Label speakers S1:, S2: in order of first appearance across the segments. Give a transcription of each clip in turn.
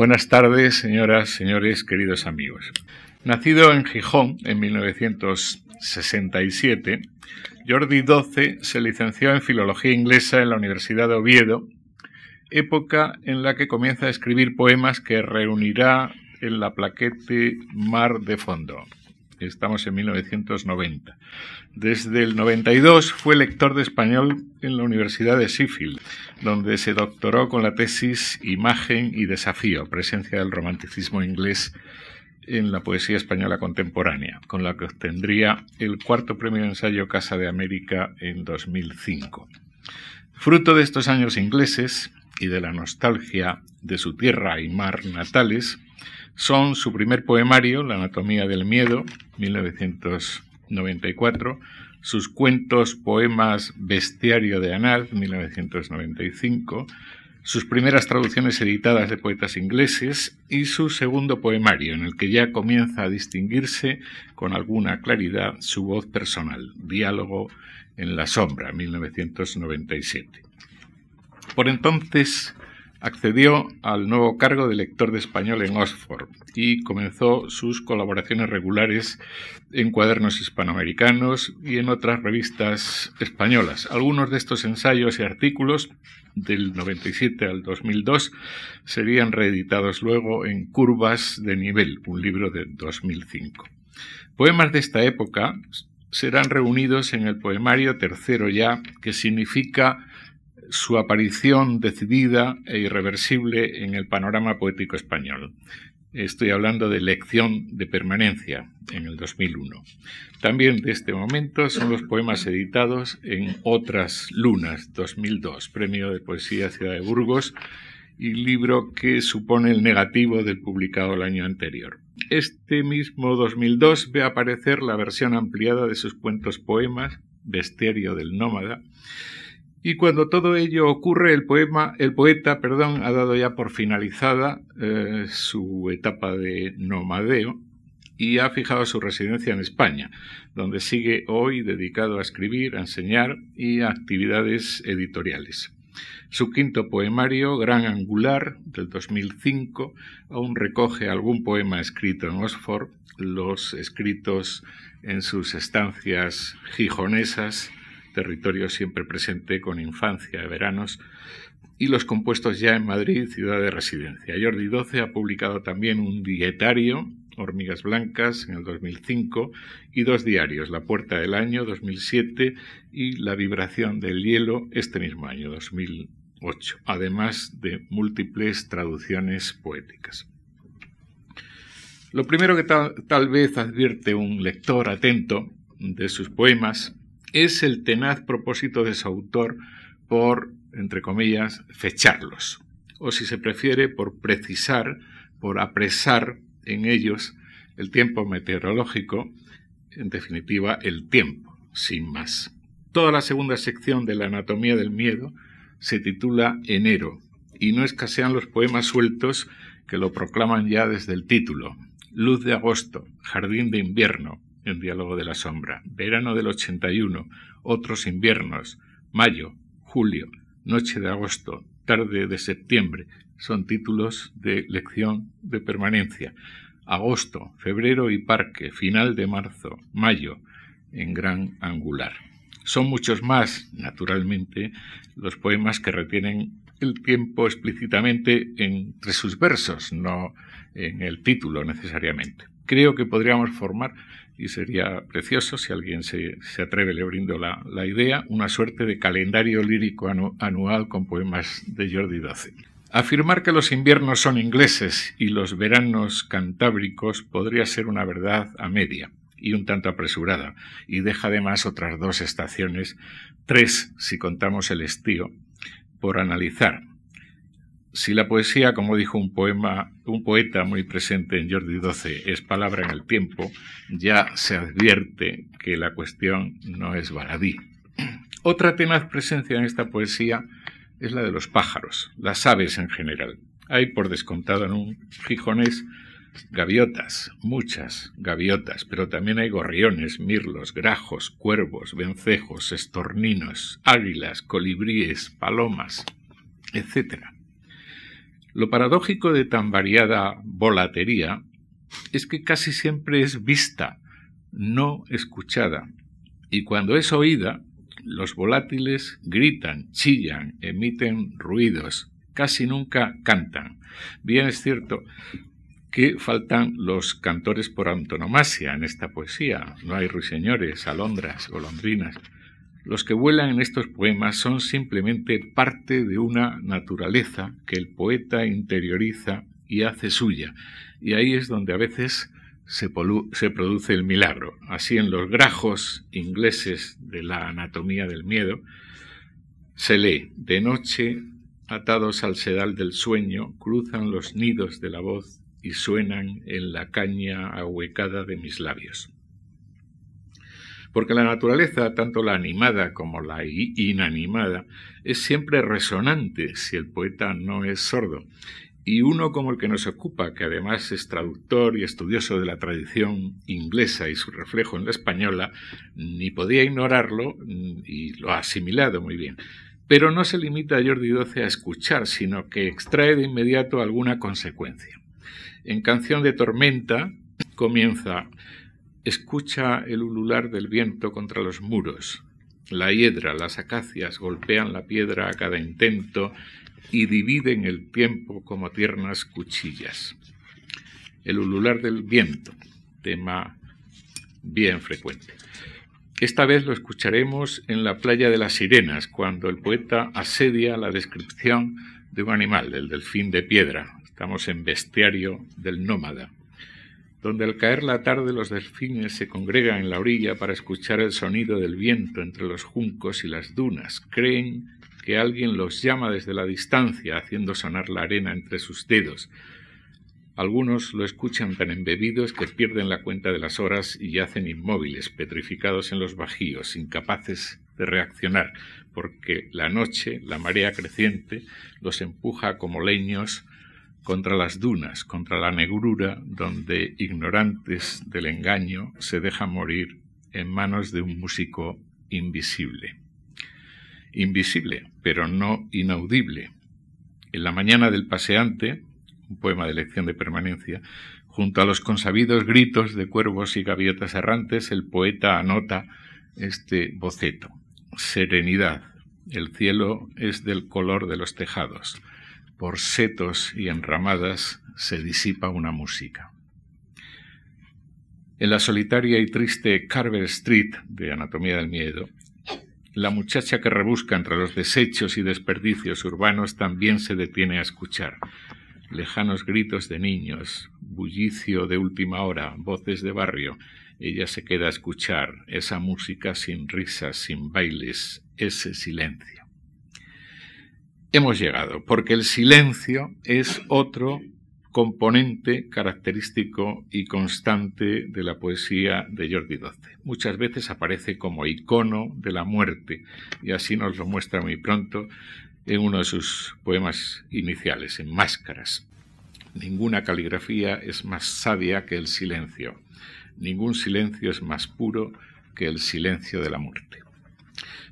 S1: Buenas tardes, señoras, señores, queridos amigos. Nacido en Gijón en 1967, Jordi XII se licenció en Filología Inglesa en la Universidad de Oviedo, época en la que comienza a escribir poemas que reunirá en la plaquete Mar de Fondo. Estamos en 1990. Desde el 92 fue lector de español en la Universidad de Sheffield, donde se doctoró con la tesis Imagen y Desafío, presencia del romanticismo inglés en la poesía española contemporánea, con la que obtendría el cuarto premio de ensayo Casa de América en 2005. Fruto de estos años ingleses y de la nostalgia de su tierra y mar natales, son su primer poemario, La anatomía del miedo, 1994, sus cuentos, poemas Bestiario de Anad, 1995, sus primeras traducciones editadas de poetas ingleses y su segundo poemario, en el que ya comienza a distinguirse con alguna claridad su voz personal, Diálogo en la sombra, 1997. Por entonces accedió al nuevo cargo de lector de español en Oxford y comenzó sus colaboraciones regulares en cuadernos hispanoamericanos y en otras revistas españolas. Algunos de estos ensayos y artículos del 97 al 2002 serían reeditados luego en Curvas de Nivel, un libro de 2005. Poemas de esta época serán reunidos en el poemario tercero ya, que significa su aparición decidida e irreversible en el panorama poético español. Estoy hablando de Lección de Permanencia en el 2001. También de este momento son los poemas editados en Otras Lunas 2002, Premio de Poesía Ciudad de Burgos y libro que supone el negativo del publicado el año anterior. Este mismo 2002 ve aparecer la versión ampliada de sus cuentos poemas, Bestiario del Nómada, y cuando todo ello ocurre, el, poema, el poeta perdón, ha dado ya por finalizada eh, su etapa de nomadeo y ha fijado su residencia en España, donde sigue hoy dedicado a escribir, a enseñar y a actividades editoriales. Su quinto poemario, Gran Angular, del 2005, aún recoge algún poema escrito en Oxford, los escritos en sus estancias gijonesas, territorio siempre presente con infancia, veranos, y los compuestos ya en Madrid, ciudad de residencia. Jordi XII ha publicado también un dietario, Hormigas Blancas, en el 2005, y dos diarios, La Puerta del Año, 2007, y La Vibración del Hielo, este mismo año, 2008, además de múltiples traducciones poéticas. Lo primero que tal vez advierte un lector atento de sus poemas es el tenaz propósito de su autor por, entre comillas, fecharlos, o si se prefiere, por precisar, por apresar en ellos el tiempo meteorológico, en definitiva, el tiempo, sin más. Toda la segunda sección de la Anatomía del Miedo se titula Enero, y no escasean los poemas sueltos que lo proclaman ya desde el título. Luz de agosto, Jardín de invierno, el diálogo de la sombra, verano del 81, otros inviernos, mayo, julio, noche de agosto, tarde de septiembre, son títulos de lección de permanencia. Agosto, febrero y parque, final de marzo, mayo, en gran angular. Son muchos más, naturalmente, los poemas que retienen el tiempo explícitamente entre sus versos, no en el título necesariamente. Creo que podríamos formar y sería precioso si alguien se, atreve, le brindo la, la, idea, una suerte de calendario lírico anual con poemas de Jordi XII. Afirmar que los inviernos son ingleses y los veranos cantábricos podría ser una verdad a media y un tanto apresurada, y deja además otras dos estaciones, tres si contamos el estío, por analizar, si la poesía, como dijo un poema, un poeta muy presente en Jordi XII, es palabra en el tiempo, ya se advierte que la cuestión no es baladí. Otra tenaz presencia en esta poesía es la de los pájaros, las aves en general. Hay por descontado en un gijonés gaviotas, muchas gaviotas, pero también hay gorriones, mirlos, grajos, cuervos, vencejos, estorninos, águilas, colibríes, palomas, etc. Lo paradójico de tan variada volatería es que casi siempre es vista, no escuchada, y cuando es oída, los volátiles gritan, chillan, emiten ruidos, casi nunca cantan. Bien es cierto que faltan los cantores por antonomasia en esta poesía. No hay ruiseñores, alondras, golondrinas. Los que vuelan en estos poemas son simplemente parte de una naturaleza que el poeta interioriza y hace suya. Y ahí es donde a veces se, produce el milagro. Así en los grajos ingleses de la anatomía del miedo se lee de noche, atados al sedal del sueño, cruzan los nidos de la voz y suenan en la caña ahuecada de mis labios. Porque la naturaleza, tanto la animada como la inanimada, es siempre resonante si el poeta no es sordo. Y uno como el que nos ocupa, que además es traductor y estudioso de la tradición inglesa y su reflejo en la española, ni podía ignorarlo y lo ha asimilado muy bien. Pero no se limita a Jordi XII a escuchar, sino que extrae de inmediato alguna consecuencia. En Canción de Tormenta comienza Escucha el ulular del viento contra los muros. La hiedra, las acacias golpean la piedra a cada intento y dividen el tiempo como tiernas cuchillas. El ulular del viento, tema bien frecuente. Esta vez lo escucharemos en la playa de las sirenas, cuando el poeta asedia la descripción de un animal, el delfín de piedra. Estamos en bestiario del nómada donde al caer la tarde los delfines se congregan en la orilla para escuchar el sonido del viento entre los juncos y las dunas. Creen que alguien los llama desde la distancia, haciendo sonar la arena entre sus dedos. Algunos lo escuchan tan embebidos que pierden la cuenta de las horas y yacen inmóviles, petrificados en los bajíos, incapaces de reaccionar, porque la noche, la marea creciente, los empuja como leños contra las dunas, contra la negrura, donde ignorantes del engaño se dejan morir en manos de un músico invisible. Invisible, pero no inaudible. En la mañana del paseante, un poema de lección de permanencia, junto a los consabidos gritos de cuervos y gaviotas errantes, el poeta anota este boceto. Serenidad. El cielo es del color de los tejados por setos y enramadas se disipa una música. En la solitaria y triste Carver Street de Anatomía del Miedo, la muchacha que rebusca entre los desechos y desperdicios urbanos también se detiene a escuchar. Lejanos gritos de niños, bullicio de última hora, voces de barrio. Ella se queda a escuchar esa música sin risas, sin bailes, ese silencio hemos llegado, porque el silencio es otro componente característico y constante de la poesía de Jordi XII. Muchas veces aparece como icono de la muerte, y así nos lo muestra muy pronto en uno de sus poemas iniciales, en Máscaras. Ninguna caligrafía es más sabia que el silencio, ningún silencio es más puro que el silencio de la muerte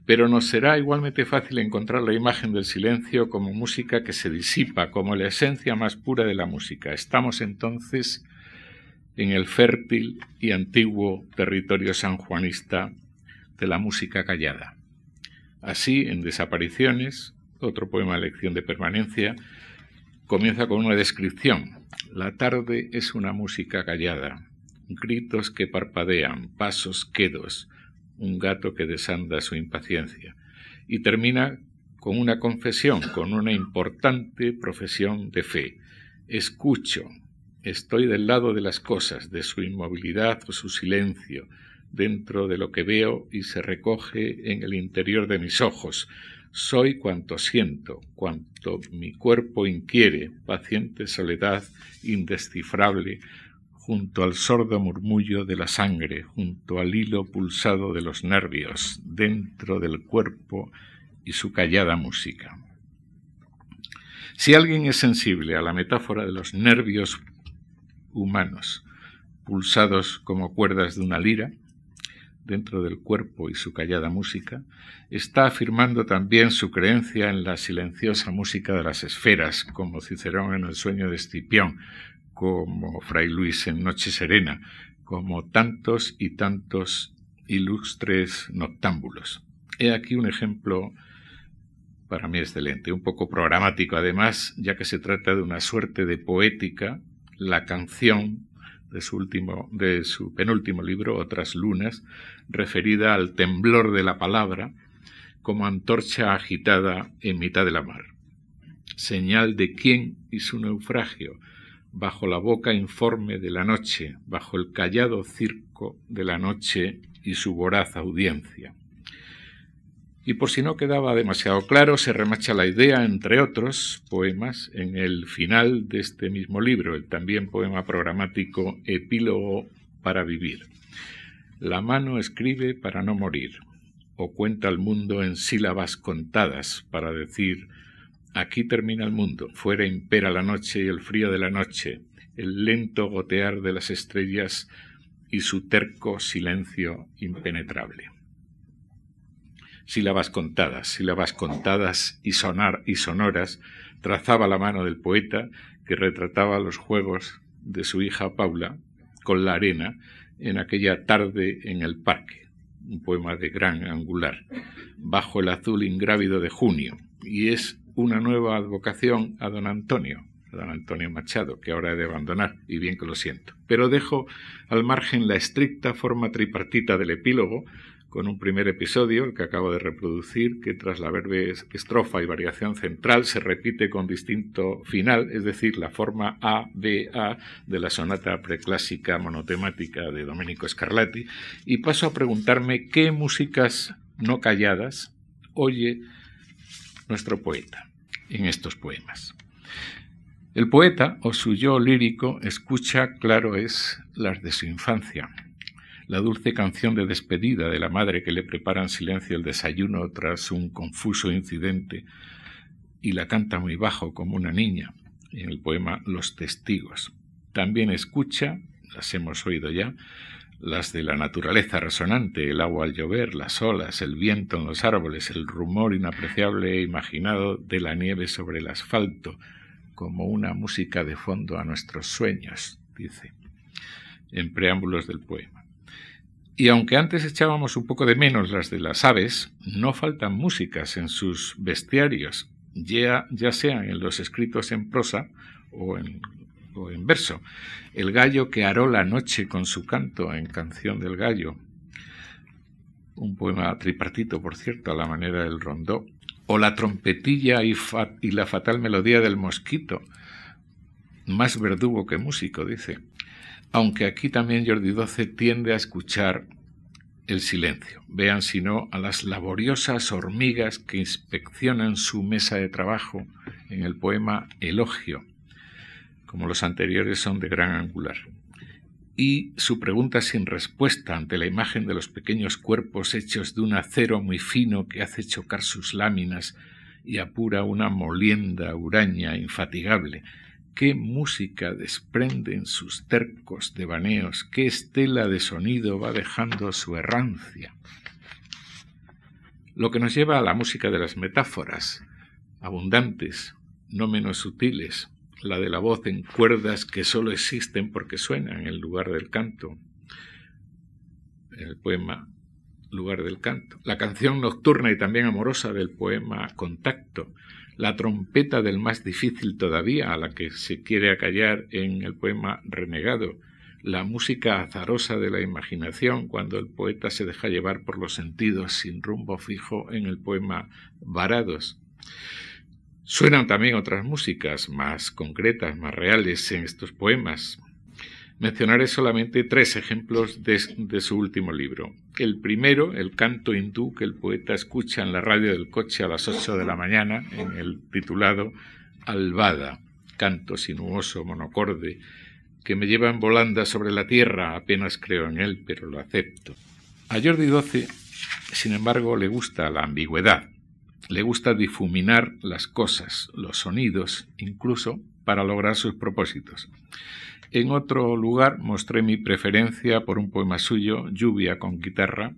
S1: pero nos será igualmente fácil encontrar la imagen del silencio como música que se disipa, como la esencia más pura de la música. Estamos entonces en el fértil y antiguo territorio sanjuanista de la música callada. Así, en Desapariciones, otro poema de lección de permanencia, comienza con una descripción. La tarde es una música callada, gritos que parpadean, pasos quedos, un gato que desanda su impaciencia, y termina con una confesión, con una importante profesión de fe. Escucho, estoy del lado de las cosas, de su inmovilidad o su silencio, dentro de lo que veo y se recoge en el interior de mis ojos. Soy cuanto siento, cuanto mi cuerpo inquiere, paciente soledad indescifrable, junto al sordo murmullo de la sangre, junto al hilo pulsado de los nervios, dentro del cuerpo y su callada música. Si alguien es sensible a la metáfora de los nervios humanos, pulsados como cuerdas de una lira, dentro del cuerpo y su callada música, está afirmando también su creencia en la silenciosa música de las esferas, como Cicerón en el sueño de Escipión, como Fray Luis en Noche Serena, como tantos y tantos ilustres noctámbulos. He aquí un ejemplo para mí excelente, un poco programático además, ya que se trata de una suerte de poética, la canción de su último, de su penúltimo libro, Otras lunas, referida al temblor de la palabra, como antorcha agitada en mitad de la mar. Señal de quién y su naufragio, bajo la boca informe de la noche, bajo el callado circo de la noche y su voraz audiencia. Y por si no quedaba demasiado claro, se remacha la idea, entre otros poemas, en el final de este mismo libro, el también poema programático Epílogo para vivir. La mano escribe para no morir, o cuenta el mundo en sílabas contadas para decir aquí termina el mundo, fuera impera la noche y el frío de la noche, el lento gotear de las estrellas y su terco silencio impenetrable. Sílabas contadas, sílabas contadas y, sonar, y sonoras, trazaba la mano del poeta que retrataba los juegos de su hija Paula con la arena en aquella tarde en el parque, un poema de gran angular, bajo el azul ingrávido de junio, y es una nueva advocación a don Antonio, a don Antonio Machado, que ahora he de abandonar, y bien que lo siento. Pero dejo al margen la estricta forma tripartita del epílogo, con un primer episodio, el que acabo de reproducir, que tras la verbe estrofa y variación central se repite con distinto final, es decir, la forma A, B, A de la sonata preclásica monotemática de Domenico Scarlatti, y paso a preguntarme qué músicas no calladas oye nuestro poeta en estos poemas. El poeta, o su yo lírico, escucha, claro es, las de su infancia, la dulce canción de despedida de la madre que le prepara en silencio el desayuno tras un confuso incidente y la canta muy bajo como una niña en el poema Los testigos. También escucha, las hemos oído ya, las de la naturaleza resonante, el agua al llover, las olas, el viento en los árboles, el rumor inapreciable e imaginado de la nieve sobre el asfalto, como una música de fondo a nuestros sueños, dice, en preámbulos del poema. Y aunque antes echábamos un poco de menos las de las aves, no faltan músicas en sus bestiarios, ya, ya sean en los escritos en prosa o en, en verso. El gallo que aró la noche con su canto en Canción del Gallo, un poema tripartito, por cierto, a la manera del rondó, o la trompetilla y, y la fatal melodía del mosquito, más verdugo que músico, dice. Aunque aquí también Jordi XII tiende a escuchar el silencio. Vean si no a las laboriosas hormigas que inspeccionan su mesa de trabajo en el poema Elogio, como los anteriores son de gran angular. Y su pregunta sin respuesta ante la imagen de los pequeños cuerpos hechos de un acero muy fino que hace chocar sus láminas y apura una molienda huraña infatigable, qué música desprenden sus tercos devaneos, qué estela de sonido va dejando su errancia. Lo que nos lleva a la música de las metáforas, abundantes, no menos sutiles, la de la voz en cuerdas que sólo existen porque suenan en lugar del canto, el poema Lugar del canto, la canción nocturna y también amorosa del poema Contacto, la trompeta del más difícil todavía, a la que se quiere acallar en el poema Renegado, la música azarosa de la imaginación cuando el poeta se deja llevar por los sentidos sin rumbo fijo en el poema Varados. Suenan también otras músicas más concretas, más reales en estos poemas, Mencionaré solamente tres ejemplos de, su último libro. El primero, el canto hindú que el poeta escucha en la radio del coche a las ocho de la mañana, en el titulado Albada, canto sinuoso, monocorde, que me lleva en volanda sobre la tierra, apenas creo en él, pero lo acepto. A Jordi XII, sin embargo, le gusta la ambigüedad, le gusta difuminar las cosas, los sonidos, incluso para lograr sus propósitos. En otro lugar mostré mi preferencia por un poema suyo, Lluvia con guitarra,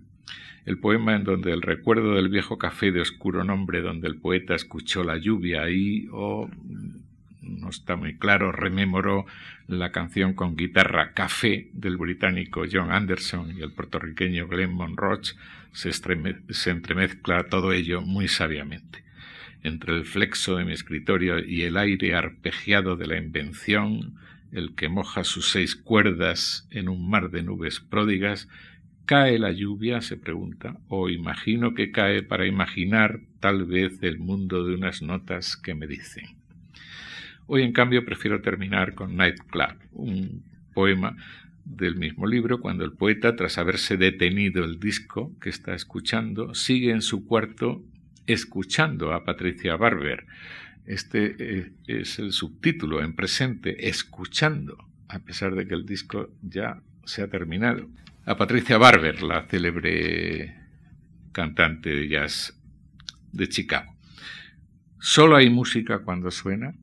S1: el poema en donde el recuerdo del viejo café de oscuro nombre donde el poeta escuchó la lluvia y, o no está muy claro, rememoró la canción con guitarra Café del británico John Anderson y el puertorriqueño Glenn Monroe, se, entremezcla todo ello muy sabiamente. Entre el flexo de mi escritorio y el aire arpegiado de la invención, el que moja sus seis cuerdas en un mar de nubes pródigas, ¿Cae la lluvia? se pregunta, o imagino que cae para imaginar tal vez el mundo de unas notas que me dicen. Hoy, en cambio, prefiero terminar con Nightclub, un poema del mismo libro, cuando el poeta, tras haberse detenido el disco que está escuchando, sigue en su cuarto escuchando a Patricia Barber. Este eh, es el subtítulo en presente, escuchando, a pesar de que el disco ya se ha terminado. A Patricia Barber, la célebre cantante de jazz de Chicago. Solo hay música cuando suena,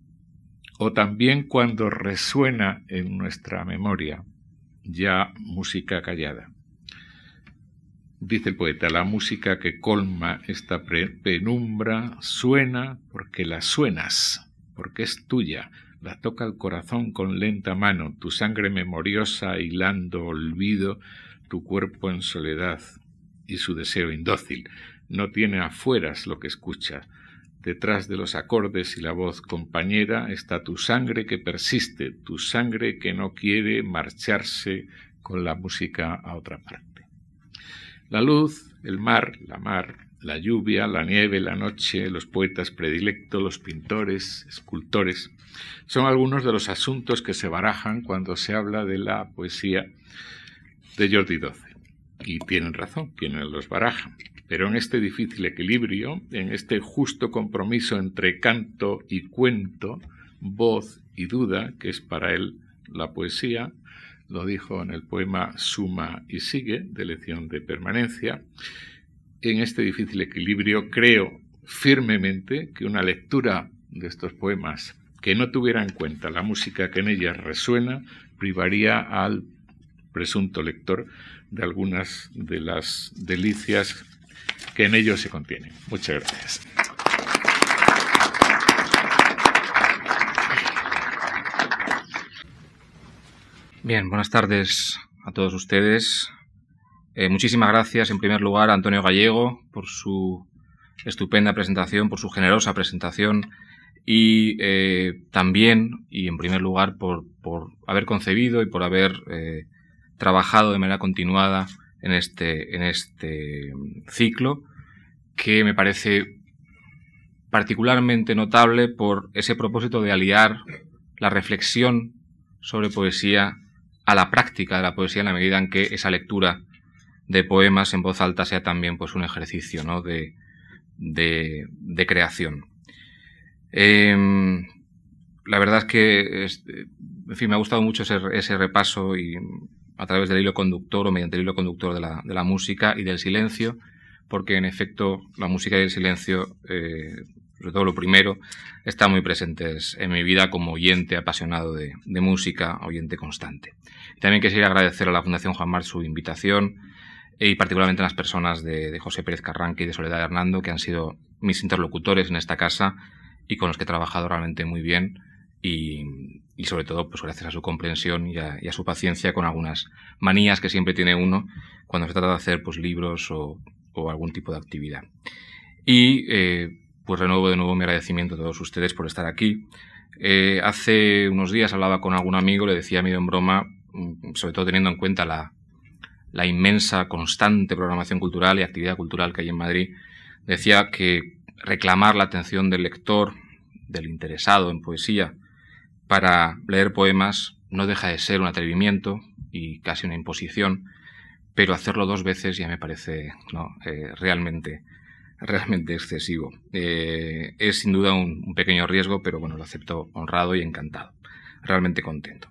S1: o también cuando resuena en nuestra memoria, ya música callada. Dice el poeta, la música que colma esta penumbra suena porque la suenas, porque es tuya, la toca el corazón con lenta mano, tu sangre memoriosa hilando olvido, tu cuerpo en soledad y su deseo indócil. No tiene afueras lo que escucha, Detrás de los acordes y la voz compañera está tu sangre que persiste, tu sangre que no quiere marcharse con la música a otra parte. La luz, el mar, la mar, la lluvia, la nieve, la noche, los poetas predilectos, los pintores, escultores, son algunos de los asuntos que se barajan cuando se habla de la poesía de Jordi XII. Y tienen razón quienes los barajan. Pero en este difícil equilibrio, en este justo compromiso entre canto y cuento, voz y duda, que es para él la poesía, lo dijo en el poema Suma y sigue, de lección de permanencia, en este difícil equilibrio creo firmemente que una lectura de estos poemas que no tuviera en cuenta la música que en ellas resuena privaría al presunto lector de algunas de las delicias que en ellos se contienen. Muchas gracias.
S2: Bien, buenas tardes a todos ustedes. Eh, muchísimas gracias en primer lugar a Antonio Gallego por su estupenda presentación, por su generosa presentación y eh, también y en primer lugar por, haber concebido y por haber eh, trabajado de manera continuada en este, en este ciclo, que me parece particularmente notable por ese propósito de aliar la reflexión sobre poesía a la práctica de la poesía en la medida en que esa lectura de poemas en voz alta sea también pues un ejercicio ¿no? de, de, creación. Em, la verdad es que en fin, me ha gustado mucho ese, ese repaso y a través del hilo conductor o mediante el hilo conductor de la, de la música y del silencio, porque en efecto la música y el silencio, eh, sobre todo lo primero, están muy presentes en mi vida como oyente apasionado de, de música, oyente constante. también quisiera agradecer a la Fundación Juan Mar su invitación y particularmente a las personas de, de José Pérez Carranque y de Soledad Hernando, que han sido mis interlocutores en esta casa y con los que he trabajado realmente muy bien y, y sobre todo pues gracias a su comprensión y a, su paciencia con algunas manías que siempre tiene uno cuando se trata de hacer pues libros o, algún tipo de actividad. Y eh, pues renuevo de nuevo mi agradecimiento a todos ustedes por estar aquí. Eh, hace unos días hablaba con algún amigo, le decía medio en broma, mm, sobre todo teniendo en cuenta la, la inmensa, constante programación cultural y actividad cultural que hay en Madrid, decía que reclamar la atención del lector, del interesado en poesía, para leer poemas no deja de ser un atrevimiento y casi una imposición, pero hacerlo dos veces ya me parece ¿no? Eh, realmente, realmente excesivo. Eh, es sin duda un, pequeño riesgo, pero bueno, lo acepto honrado y encantado. Realmente contento.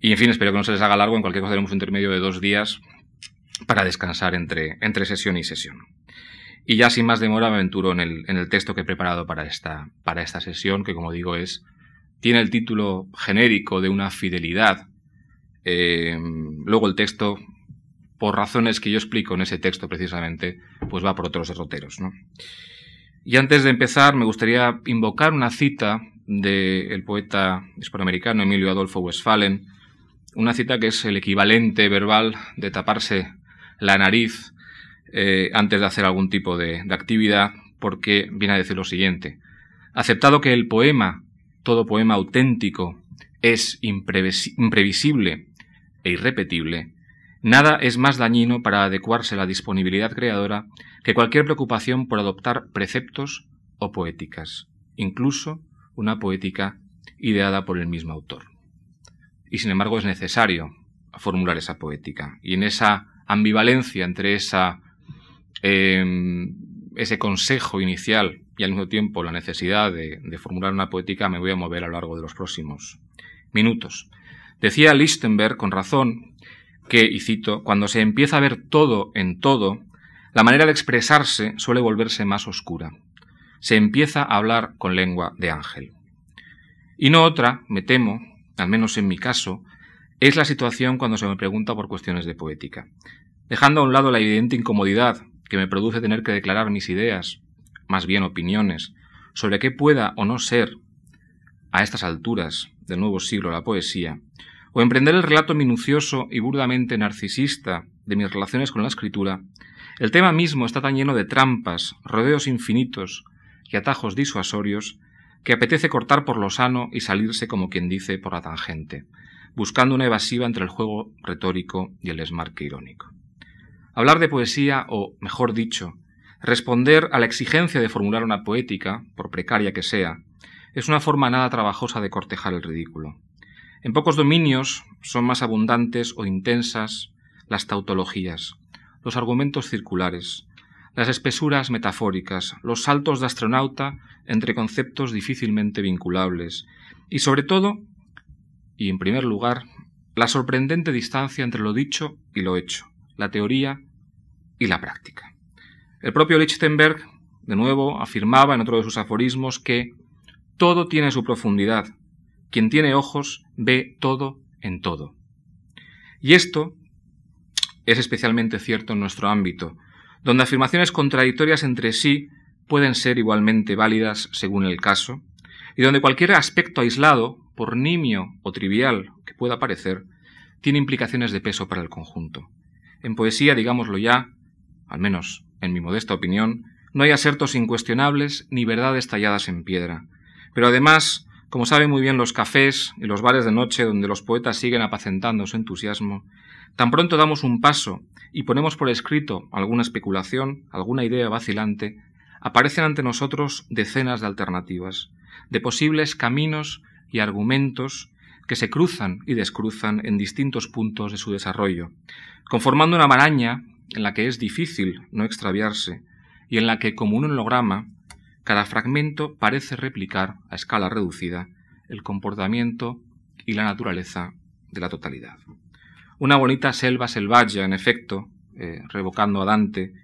S2: Y en fin, espero que no se les haga largo. En cualquier cosa tenemos un intermedio de dos días para descansar entre, entre sesión y sesión. Y ya sin más demora me aventuro en el, en el texto que he preparado para esta, para esta sesión, que como digo es tiene el título genérico de una fidelidad. Eh, luego el texto, por razones que yo explico en ese texto precisamente, pues va por otros derroteros. Y antes de empezar, me gustaría invocar una cita del poeta hispanoamericano Emilio Adolfo Westphalen, una cita que es el equivalente verbal de taparse la nariz eh, antes de hacer algún tipo de, actividad, porque viene a decir lo siguiente. Aceptado que el poema, todo poema auténtico, es imprevisible e irrepetible, nada es más dañino para adecuarse a la disponibilidad creadora que cualquier preocupación por adoptar preceptos o poéticas, incluso una poética ideada por el mismo autor. Y sin embargo es necesario formular esa poética. Y en esa ambivalencia entre esa, em, ese consejo inicial y al mismo tiempo la necesidad de, formular una poética me voy a mover a lo largo de los próximos minutos. Decía Lichtenberg con razón que, y cito, cuando se empieza a ver todo en todo, la manera de expresarse suele volverse más oscura. Se empieza a hablar con lengua de ángel. Y no otra, me temo, al menos en mi caso, es la situación cuando se me pregunta por cuestiones de poética. Dejando a un lado la evidente incomodidad que me produce tener que declarar mis ideas, más bien opiniones, sobre qué pueda o no ser, a estas alturas del nuevo siglo, la poesía, o emprender el relato minucioso y burdamente narcisista de mis relaciones con la escritura, el tema mismo está tan lleno de trampas, rodeos infinitos y atajos disuasorios que apetece cortar por lo sano y salirse como quien dice por la tangente, buscando una evasiva entre el juego retórico y el desmarque irónico. Hablar de poesía, o, mejor dicho, responder a la exigencia de formular una poética, por precaria que sea, es una forma nada trabajosa de cortejar el ridículo. En pocos dominios son más abundantes o intensas las tautologías, los argumentos circulares, las espesuras metafóricas, los saltos de astronauta entre conceptos difícilmente vinculables y sobre todo, y en primer lugar, la sorprendente distancia entre lo dicho y lo hecho, la teoría y la práctica. El propio Lichtenberg, de nuevo, afirmaba en otro de sus aforismos que todo tiene su profundidad. Quien tiene ojos ve todo en todo. Y esto es especialmente cierto en nuestro ámbito, donde afirmaciones contradictorias entre sí pueden ser igualmente válidas según el caso, y donde cualquier aspecto aislado, por nimio o trivial que pueda parecer, tiene implicaciones de peso para el conjunto. En poesía, digámoslo ya, al menos en mi modesta opinión, no hay asertos incuestionables ni verdades talladas en piedra. Pero además, como saben muy bien los cafés y los bares de noche donde los poetas siguen apacentando su entusiasmo, tan pronto damos un paso y ponemos por escrito alguna especulación, alguna idea vacilante, aparecen ante nosotros decenas de alternativas, de posibles caminos y argumentos que se cruzan y descruzan en distintos puntos de su desarrollo, conformando una maraña en la que es difícil no extraviarse y en la que, como un holograma, cada fragmento parece replicar a escala reducida el comportamiento y la naturaleza de la totalidad. Una bonita selva selvaggia, en efecto, eh, revocando a Dante,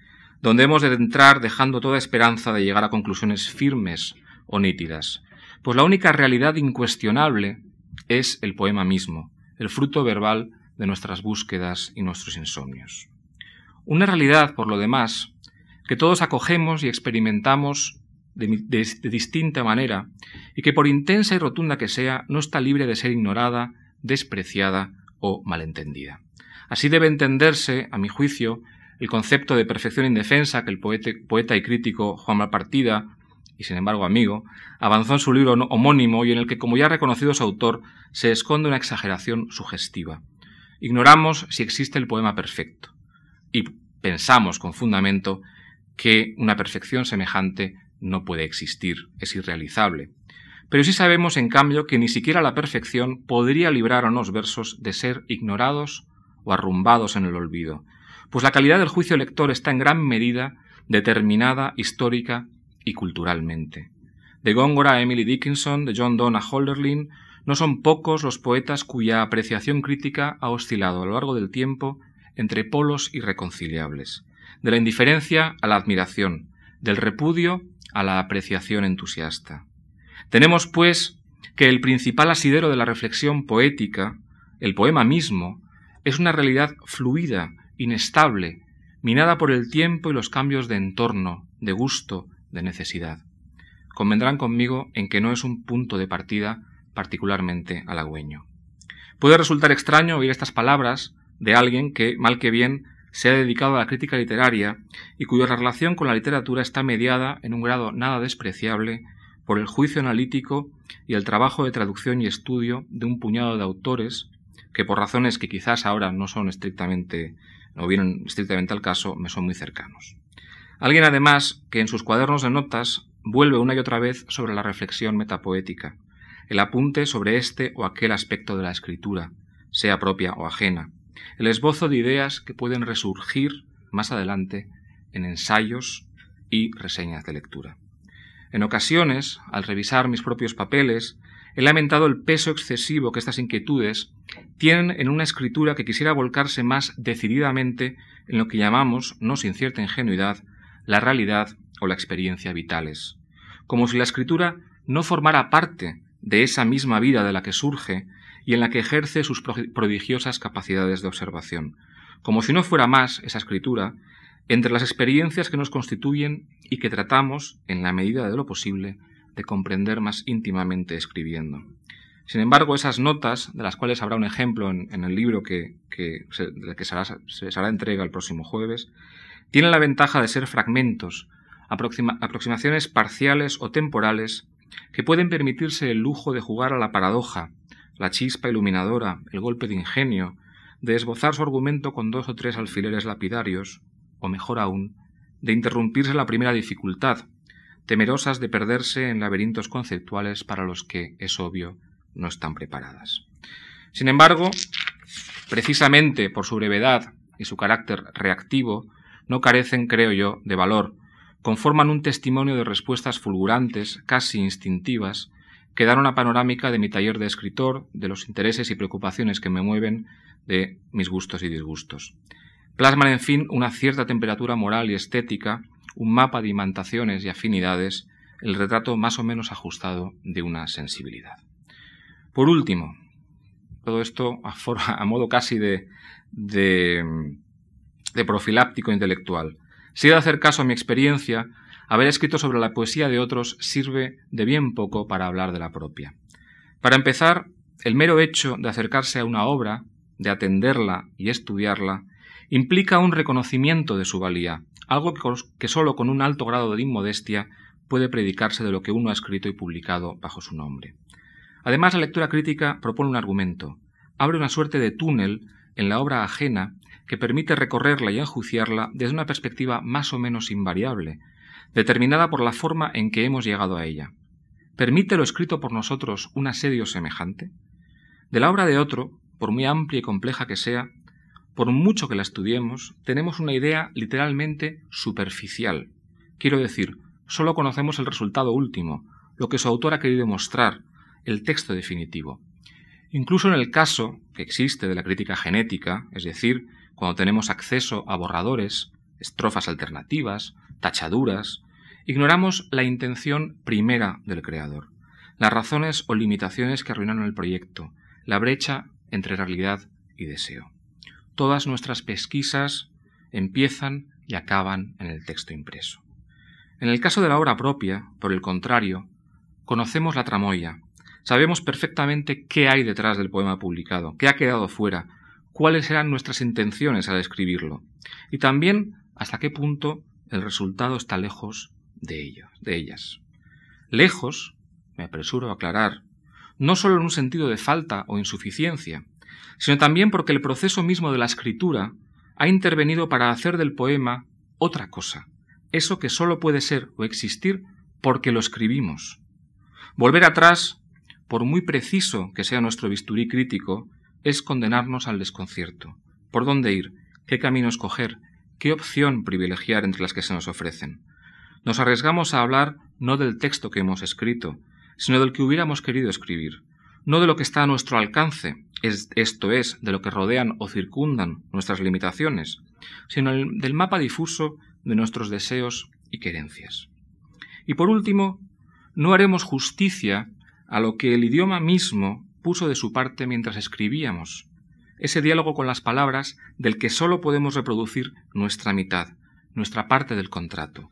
S2: donde hemos de entrar dejando toda esperanza de llegar a conclusiones firmes o nítidas, pues la única realidad incuestionable es el poema mismo, el fruto verbal de nuestras búsquedas y nuestros insomnios. Una realidad, por lo demás, que todos acogemos y experimentamos de, distinta manera y que por intensa y rotunda que sea, no está libre de ser ignorada, despreciada o malentendida. Así debe entenderse, a mi juicio, el concepto de perfección indefensa que el poeta y crítico Juan Malpartida, y sin embargo amigo, avanzó en su libro homónimo y en el que, como ya ha reconocido su autor, se esconde una exageración sugestiva. Ignoramos si existe el poema perfecto y pensamos con fundamento que una perfección semejante no puede existir, es irrealizable. Pero sí sabemos, en cambio, que ni siquiera la perfección podría librar a unos versos de ser ignorados o arrumbados en el olvido, pues la calidad del juicio lector está en gran medida determinada histórica y culturalmente. De Góngora a Emily Dickinson, de John Donne a Holderlin, no son pocos los poetas cuya apreciación crítica ha oscilado a lo largo del tiempo entre polos irreconciliables, de la indiferencia a la admiración, del repudio a la apreciación entusiasta. Tenemos, pues, que el principal asidero de la reflexión poética, el poema mismo, es una realidad fluida, inestable, minada por el tiempo y los cambios de entorno, de gusto, de necesidad. Convendrán conmigo en que no es un punto de partida particularmente halagüeño. Puede resultar extraño oír estas palabras de alguien que, mal que bien, se ha dedicado a la crítica literaria y cuya relación con la literatura está mediada en un grado nada despreciable por el juicio analítico y el trabajo de traducción y estudio de un puñado de autores que por razones que quizás ahora no son estrictamente no vienen estrictamente al caso, me son muy cercanos. Alguien además que en sus cuadernos de notas vuelve una y otra vez sobre la reflexión metapoética, el apunte sobre este o aquel aspecto de la escritura, sea propia o ajena, el esbozo de ideas que pueden resurgir más adelante en ensayos y reseñas de lectura. En ocasiones, al revisar mis propios papeles, he lamentado el peso excesivo que estas inquietudes tienen en una escritura que quisiera volcarse más decididamente en lo que llamamos, no sin cierta ingenuidad, la realidad o la experiencia vitales, como si la escritura no formara parte de esa misma vida de la que surge y en la que ejerce sus prodigiosas capacidades de observación, como si no fuera más esa escritura entre las experiencias que nos constituyen y que tratamos, en la medida de lo posible, de comprender más íntimamente escribiendo. Sin embargo, esas notas, de las cuales habrá un ejemplo en, el libro que, se, que hará, entrega el próximo jueves, tienen la ventaja de ser fragmentos, aproximaciones parciales o temporales que pueden permitirse el lujo de jugar a la paradoja, la chispa iluminadora, el golpe de ingenio, de esbozar su argumento con dos o tres alfileres lapidarios, o mejor aún, de interrumpirse la primera dificultad, temerosas de perderse en laberintos conceptuales para los que, es obvio, no están preparadas. Sin embargo, precisamente por su brevedad y su carácter reactivo, no carecen, creo yo, de valor, conforman un testimonio de respuestas fulgurantes, casi instintivas, que dan una panorámica de mi taller de escritor, de los intereses y preocupaciones que me mueven, de mis gustos y disgustos. Plasman, en fin, una cierta temperatura moral y estética, un mapa de imantaciones y afinidades, el retrato más o menos ajustado de una sensibilidad. Por último, todo esto a, modo casi de, de, de profiláptico intelectual. Si he de hacer caso a mi experiencia, haber escrito sobre la poesía de otros sirve de bien poco para hablar de la propia. Para empezar, el mero hecho de acercarse a una obra, de atenderla y estudiarla, implica un reconocimiento de su valía, algo que sólo con un alto grado de inmodestia puede predicarse de lo que uno ha escrito y publicado bajo su nombre. Además, la lectura crítica propone un argumento, abre una suerte de túnel en la obra ajena que permite recorrerla y enjuiciarla desde una perspectiva más o menos invariable, determinada por la forma en que hemos llegado a ella. ¿Permite lo escrito por nosotros un asedio semejante? De la obra de otro, por muy amplia y compleja que sea, por mucho que la estudiemos, tenemos una idea literalmente superficial. Quiero decir, solo conocemos el resultado último, lo que su autor ha querido mostrar, el texto definitivo. Incluso en el caso que existe de la crítica genética, es decir, cuando tenemos acceso a borradores, estrofas alternativas, tachaduras, ignoramos la intención primera del creador, las razones o limitaciones que arruinaron el proyecto, la brecha entre realidad y deseo. Todas nuestras pesquisas empiezan y acaban en el texto impreso. En el caso de la obra propia, por el contrario, conocemos la tramoya, Sabemos perfectamente qué hay detrás del poema publicado, qué ha quedado fuera, cuáles eran nuestras intenciones al escribirlo, y también hasta qué punto el resultado está lejos de ellos, de ellas. Lejos, me apresuro a aclarar, no solo en un sentido de falta o insuficiencia, sino también porque el proceso mismo de la escritura ha intervenido para hacer del poema otra cosa, eso que sólo puede ser o existir porque lo escribimos. Volver atrás por muy preciso que sea nuestro bisturí crítico, es condenarnos al desconcierto. ¿Por dónde ir? ¿Qué camino escoger? ¿Qué opción privilegiar entre las que se nos ofrecen? Nos arriesgamos a hablar no del texto que hemos escrito, sino del que hubiéramos querido escribir, no de lo que está a nuestro alcance, esto es, de lo que rodean o circundan nuestras limitaciones, sino del mapa difuso de nuestros deseos y querencias. Y por último, no haremos justicia a lo que el idioma mismo puso de su parte mientras escribíamos, ese diálogo con las palabras del que sólo podemos reproducir nuestra mitad, nuestra parte del contrato.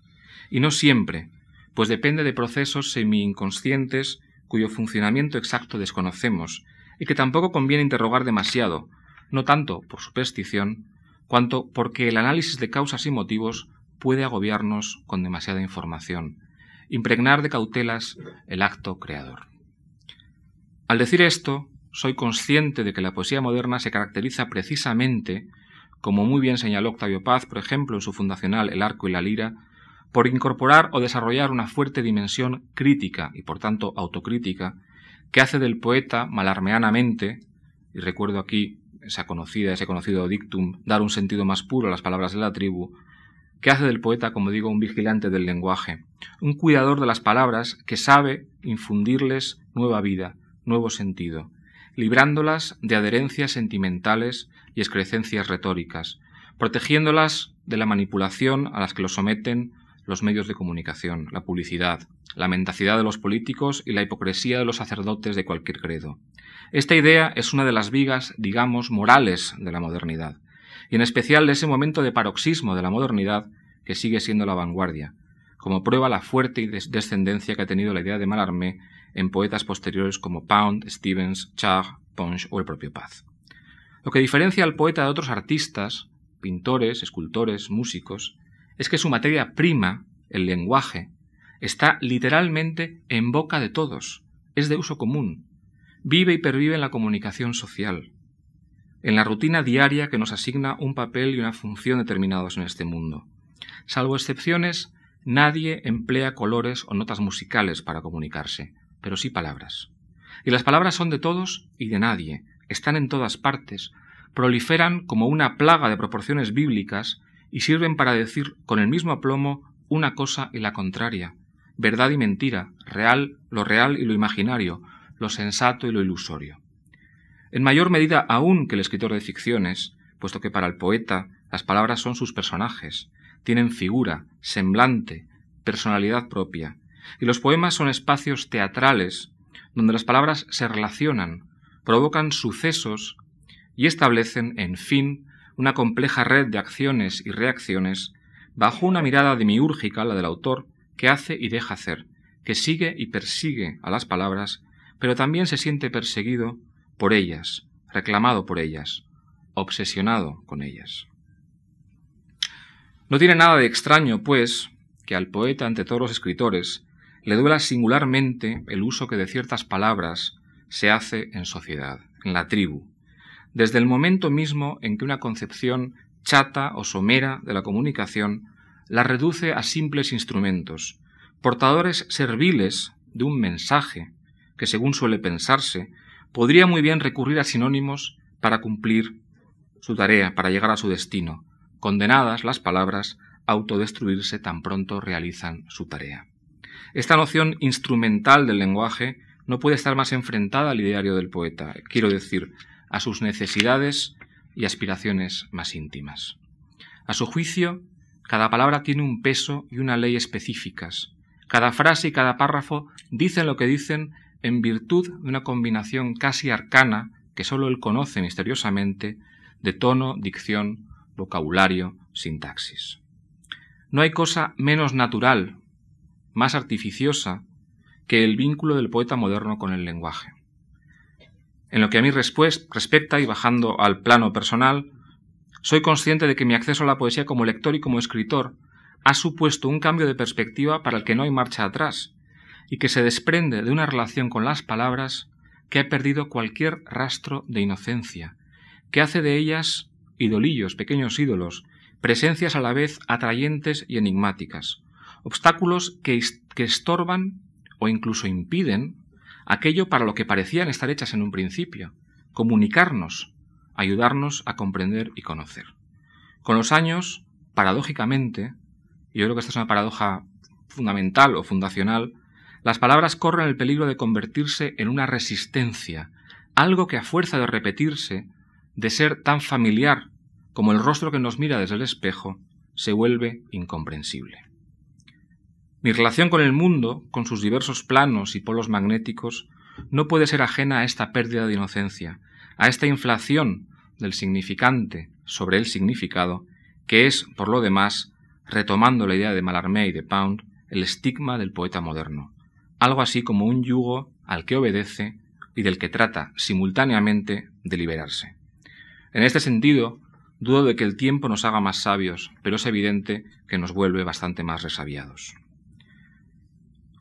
S2: Y no siempre, pues depende de procesos semi-inconscientes cuyo funcionamiento exacto desconocemos y que tampoco conviene interrogar demasiado, no tanto por superstición, cuanto porque el análisis de causas y motivos puede agobiarnos con demasiada información, impregnar de cautelas el acto creador. Al decir esto, soy consciente de que la poesía moderna se caracteriza precisamente, como muy bien señaló Octavio Paz, por ejemplo, en su fundacional El arco y la lira, por incorporar o desarrollar una fuerte dimensión crítica y por tanto autocrítica, que hace del poeta malarmeanamente, y recuerdo aquí esa conocida, ese conocido dictum, dar un sentido más puro a las palabras de la tribu, que hace del poeta, como digo, un vigilante del lenguaje, un cuidador de las palabras que sabe infundirles nueva vida, nuevo sentido, librándolas de adherencias sentimentales y excrecencias retóricas, protegiéndolas de la manipulación a las que lo someten los medios de comunicación, la publicidad, la mendacidad de los políticos y la hipocresía de los sacerdotes de cualquier credo. Esta idea es una de las vigas, digamos, morales de la modernidad, y en especial de ese momento de paroxismo de la modernidad que sigue siendo la vanguardia, como prueba la fuerte descendencia que ha tenido la idea de Mallarmé en poetas posteriores como Pound, Stevens, Chag, Ponch o el propio Paz. Lo que diferencia al poeta de otros artistas, pintores, escultores, músicos, es que su materia prima, el lenguaje, está literalmente en boca de todos, es de uso común, vive y pervive en la comunicación social, en la rutina diaria que nos asigna un papel y una función determinados en este mundo. Salvo excepciones, nadie emplea colores o notas musicales para comunicarse pero sí palabras. Y las palabras son de todos y de nadie, están en todas partes, proliferan como una plaga de proporciones bíblicas y sirven para decir con el mismo aplomo una cosa y la contraria, verdad y mentira, real, lo real y lo imaginario, lo sensato y lo ilusorio. En mayor medida aún que el escritor de ficciones, puesto que para el poeta las palabras son sus personajes, tienen figura, semblante, personalidad propia, y los poemas son espacios teatrales donde las palabras se relacionan, provocan sucesos y establecen, en fin, una compleja red de acciones y reacciones bajo una mirada demiúrgica, la del autor, que hace y deja hacer, que sigue y persigue a las palabras, pero también se siente perseguido por ellas, reclamado por ellas, obsesionado con ellas. No tiene nada de extraño, pues, que al poeta ante todos los escritores le duela singularmente el uso que de ciertas palabras se hace en sociedad, en la tribu, desde el momento mismo en que una concepción chata o somera de la comunicación la reduce a simples instrumentos, portadores serviles de un mensaje que, según suele pensarse, podría muy bien recurrir a sinónimos para cumplir su tarea, para llegar a su destino, condenadas las palabras a autodestruirse tan pronto realizan su tarea. Esta noción instrumental del lenguaje no puede estar más enfrentada al ideario del poeta, quiero decir, a sus necesidades y aspiraciones más íntimas. A su juicio, cada palabra tiene un peso y una ley específicas. Cada frase y cada párrafo dicen lo que dicen en virtud de una combinación casi arcana que sólo él conoce misteriosamente de tono, dicción, vocabulario, sintaxis. No hay cosa menos natural más artificiosa que el vínculo del poeta moderno con el lenguaje. En lo que a mí respecta y bajando al plano personal, soy consciente de que mi acceso a la poesía como lector y como escritor ha supuesto un cambio de perspectiva para el que no hay marcha atrás y que se desprende de una relación con las palabras que ha perdido cualquier rastro de inocencia, que hace de ellas idolillos, pequeños ídolos, presencias a la vez atrayentes y enigmáticas, obstáculos que, estorban o incluso impiden aquello para lo que parecían estar hechas en un principio, comunicarnos, ayudarnos a comprender y conocer. Con los años, paradójicamente, yo creo que esta es una paradoja fundamental o fundacional, las palabras corren el peligro de convertirse en una resistencia, algo que a fuerza de repetirse, de ser tan familiar como el rostro que nos mira desde el espejo, se vuelve incomprensible. Mi relación con el mundo, con sus diversos planos y polos magnéticos, no puede ser ajena a esta pérdida de inocencia, a esta inflación del significante sobre el significado, que es, por lo demás, retomando la idea de Mallarmé y de Pound, el estigma del poeta moderno, algo así como un yugo al que obedece y del que trata simultáneamente de liberarse. En este sentido, dudo de que el tiempo nos haga más sabios, pero es evidente que nos vuelve bastante más resabiados.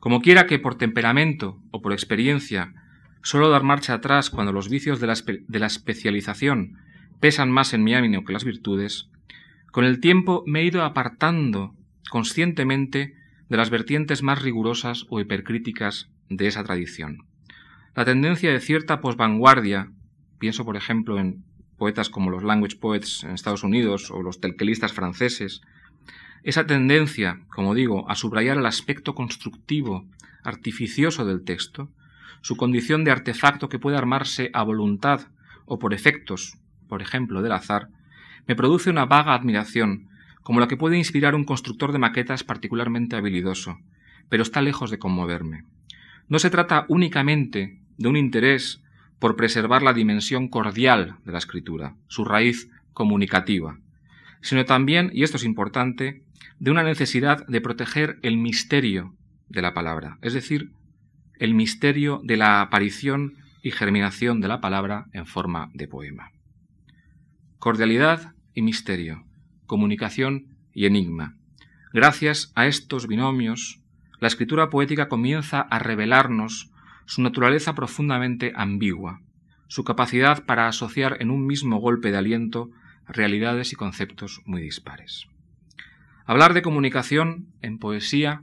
S2: Como quiera que por temperamento o por experiencia suelo dar marcha atrás cuando los vicios de la, de la especialización pesan más en mi ánimo que las virtudes, con el tiempo me he ido apartando conscientemente de las vertientes más rigurosas o hipercríticas de esa tradición. La tendencia de cierta posvanguardia, pienso por ejemplo en poetas como los language poets en Estados Unidos o los telquelistas franceses, esa tendencia, como digo, a subrayar el aspecto constructivo, artificioso del texto, su condición de artefacto que puede armarse a voluntad o por efectos, por ejemplo, del azar, me produce una vaga admiración, como la que puede inspirar un constructor de maquetas particularmente habilidoso, pero está lejos de conmoverme. No se trata únicamente de un interés por preservar la dimensión cordial de la escritura, su raíz comunicativa, sino también, y esto es importante, de una necesidad de proteger el misterio de la palabra, es decir, el misterio de la aparición y germinación de la palabra en forma de poema. Cordialidad y misterio, comunicación y enigma. Gracias a estos binomios, la escritura poética comienza a revelarnos su naturaleza profundamente ambigua, su capacidad para asociar en un mismo golpe de aliento realidades y conceptos muy dispares. Hablar de comunicación en poesía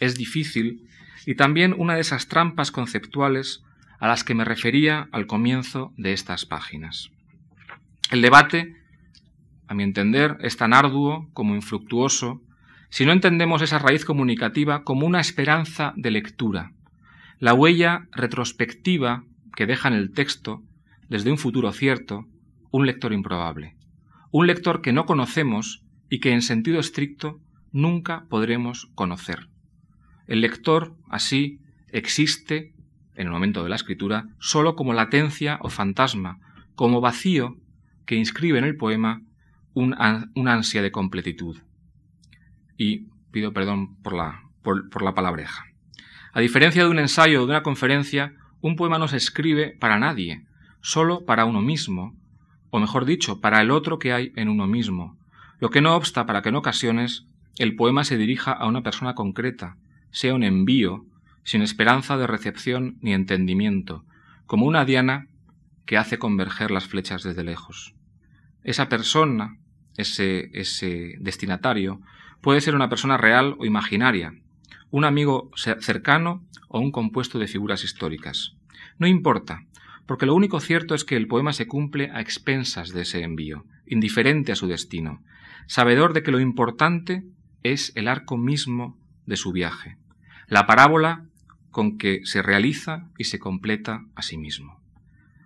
S2: es difícil y también una de esas trampas conceptuales a las que me refería al comienzo de estas páginas. El debate, a mi entender, es tan arduo como infructuoso si no entendemos esa raíz comunicativa como una esperanza de lectura, la huella retrospectiva que deja en el texto, desde un futuro cierto, un lector improbable, un lector que no conocemos y que en sentido estricto nunca podremos conocer. El lector, así, existe, en el momento de la escritura, sólo como latencia o fantasma, como vacío que inscribe en el poema un, ansia de completitud. Y pido perdón por la, por, por la palabreja. A diferencia de un ensayo o de una conferencia, un poema no se escribe para nadie, solo para uno mismo, o mejor dicho, para el otro que hay en uno mismo, lo que no obsta para que en ocasiones el poema se dirija a una persona concreta, sea un envío, sin esperanza de recepción ni entendimiento, como una diana que hace converger las flechas desde lejos. Esa persona, ese, destinatario, puede ser una persona real o imaginaria, un amigo cercano o un compuesto de figuras históricas. No importa, porque lo único cierto es que el poema se cumple a expensas de ese envío, indiferente a su destino, sabedor de que lo importante es el arco mismo de su viaje, la parábola con que se realiza y se completa a sí mismo.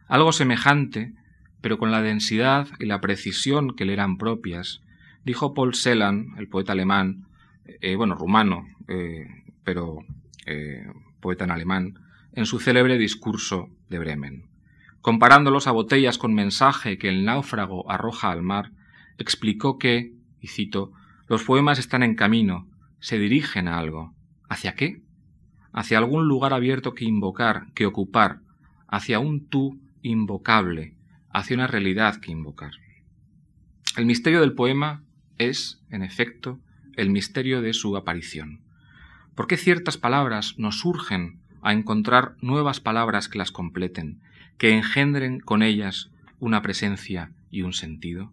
S2: Algo semejante, pero con la densidad y la precisión que le eran propias, dijo Paul Celan, el poeta alemán, eh, bueno, rumano, eh, pero eh, poeta en alemán, en su célebre discurso de Bremen. Comparándolos a botellas con mensaje que el náufrago arroja al mar, explicó que, y cito, los poemas están en camino, se dirigen a algo. ¿Hacia qué? Hacia algún lugar abierto que invocar, que ocupar, hacia un tú invocable, hacia una realidad que invocar. El misterio del poema es, en efecto, el misterio de su aparición. ¿Por qué ciertas palabras nos surgen a encontrar nuevas palabras que las completen, que engendren con ellas una presencia y un sentido?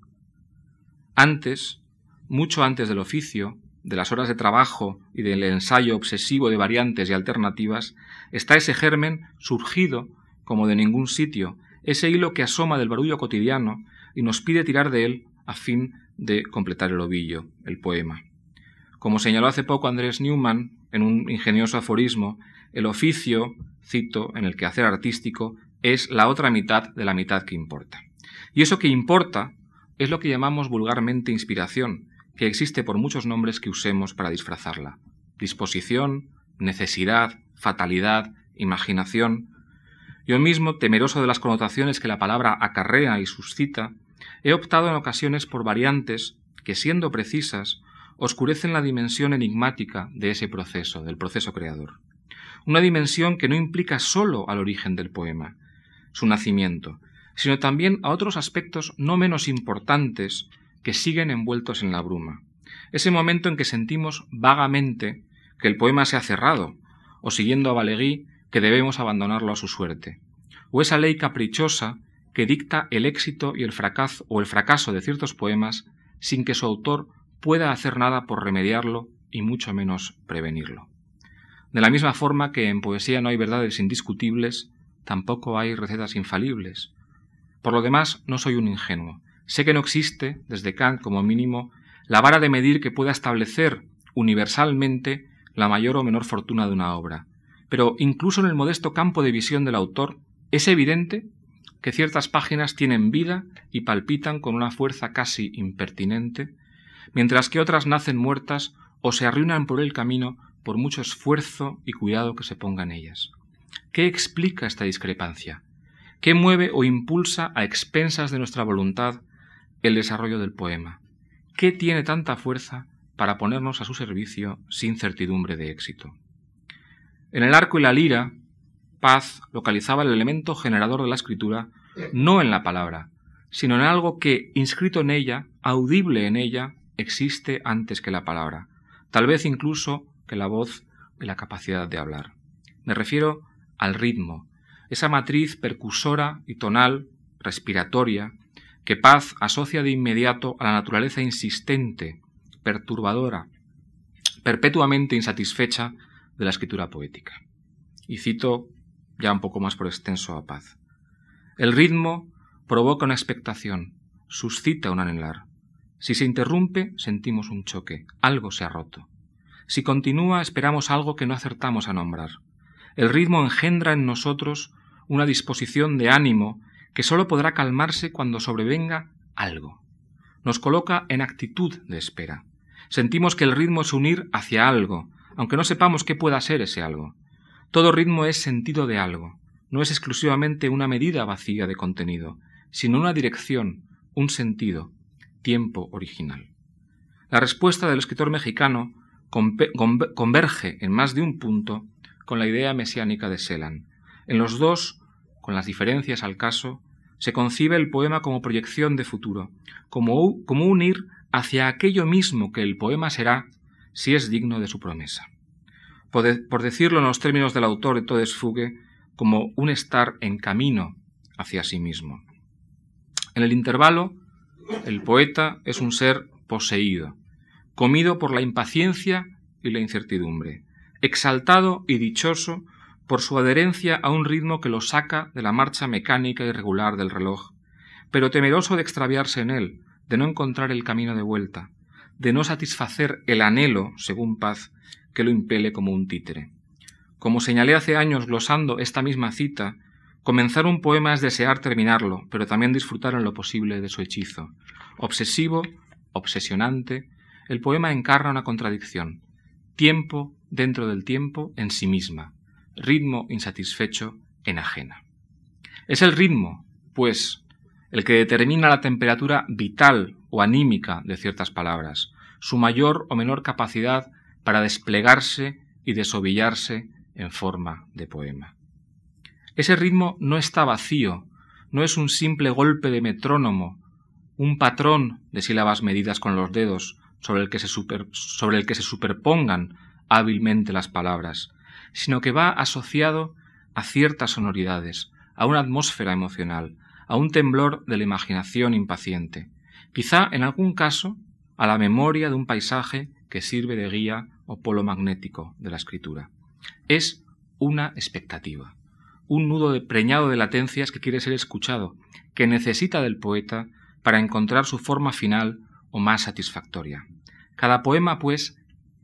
S2: Antes, mucho antes del oficio, de las horas de trabajo y del ensayo obsesivo de variantes y alternativas, está ese germen surgido como de ningún sitio, ese hilo que asoma del barullo cotidiano y nos pide tirar de él a fin de completar el ovillo, el poema. Como señaló hace poco Andrés Newman en un ingenioso aforismo, el oficio, cito, en el quehacer artístico, es la otra mitad de la mitad que importa. Y eso que importa es lo que llamamos vulgarmente inspiración, que existe por muchos nombres que usemos para disfrazarla. Disposición, necesidad, fatalidad, imaginación. Yo mismo, temeroso de las connotaciones que la palabra acarrea y suscita, he optado en ocasiones por variantes que, siendo precisas, oscurecen la dimensión enigmática de ese proceso, del proceso creador. Una dimensión que no implica sólo al origen del poema, su nacimiento, sino también a otros aspectos no menos importantes que siguen envueltos en la bruma. Ese momento en que sentimos vagamente que el poema se ha cerrado, o siguiendo a Valegui, que debemos abandonarlo a su suerte, o esa ley caprichosa que dicta el éxito y el fracaso o el fracaso de ciertos poemas sin que su autor pueda hacer nada por remediarlo y mucho menos prevenirlo. De la misma forma que en poesía no hay verdades indiscutibles, tampoco hay recetas infalibles. Por lo demás, no soy un ingenuo. Sé que no existe, desde Kant como mínimo, la vara de medir que pueda establecer universalmente la mayor o menor fortuna de una obra. Pero incluso en el modesto campo de visión del autor, es evidente que ciertas páginas tienen vida y palpitan con una fuerza casi impertinente, mientras que otras nacen muertas o se arruinan por el camino por mucho esfuerzo y cuidado que se ponga en ellas. ¿Qué explica esta discrepancia? ¿Qué mueve o impulsa a expensas de nuestra voluntad el desarrollo del poema? ¿Qué tiene tanta fuerza para ponernos a su servicio sin certidumbre de éxito? En el arco y la lira, Paz localizaba el elemento generador de la escritura no en la palabra, sino en algo que, inscrito en ella, audible en ella, existe antes que la palabra, tal vez incluso que la voz y la capacidad de hablar. Me refiero al ritmo, esa matriz percusora y tonal, respiratoria, que Paz asocia de inmediato a la naturaleza insistente, perturbadora, perpetuamente insatisfecha de la escritura poética. Y cito ya un poco más por extenso a Paz. El ritmo provoca una expectación, suscita un anhelar. Si se interrumpe, sentimos un choque, algo se ha roto. Si continúa, esperamos algo que no acertamos a nombrar. El ritmo engendra en nosotros una disposición de ánimo que sólo podrá calmarse cuando sobrevenga algo. Nos coloca en actitud de espera. Sentimos que el ritmo es unir hacia algo, aunque no sepamos qué pueda ser ese algo. Todo ritmo es sentido de algo, no es exclusivamente una medida vacía de contenido, sino una dirección, un sentido, tiempo original. La respuesta del escritor mexicano converge en más de un punto con la idea mesiánica de Selan. En los dos, con las diferencias al caso, se concibe el poema como proyección de futuro, como, como un ir hacia aquello mismo que el poema será si es digno de su promesa. Por, decirlo en los términos del autor de Todes Fugue, como un estar en camino hacia sí mismo. En el intervalo, el poeta es un ser poseído, comido por la impaciencia y la incertidumbre, exaltado y dichoso por su adherencia a un ritmo que lo saca de la marcha mecánica y regular del reloj, pero temeroso de extraviarse en él, de no encontrar el camino de vuelta, de no satisfacer el anhelo, según Paz, que lo impele como un títere. Como señalé hace años glosando esta misma cita, comenzar un poema es desear terminarlo, pero también disfrutar en lo posible de su hechizo. Obsesivo, obsesionante, el poema encarna una contradicción. Tiempo dentro del tiempo en sí misma, ritmo insatisfecho en ajena. Es el ritmo, pues, el que determina la temperatura vital o anímica de ciertas palabras, su mayor o menor capacidad para desplegarse y desovillarse en forma de poema. Ese ritmo no está vacío, no es un simple golpe de metrónomo, un patrón de sílabas medidas con los dedos sobre el que se, sobre el que se superpongan hábilmente las palabras, sino que va asociado a ciertas sonoridades, a una atmósfera emocional, a un temblor de la imaginación impaciente, quizá en algún caso a la memoria de un paisaje que sirve de guía o polo magnético de la escritura. Es una expectativa, un nudo preñado de latencias que quiere ser escuchado, que necesita del poeta para encontrar su forma final o más satisfactoria. Cada poema, pues,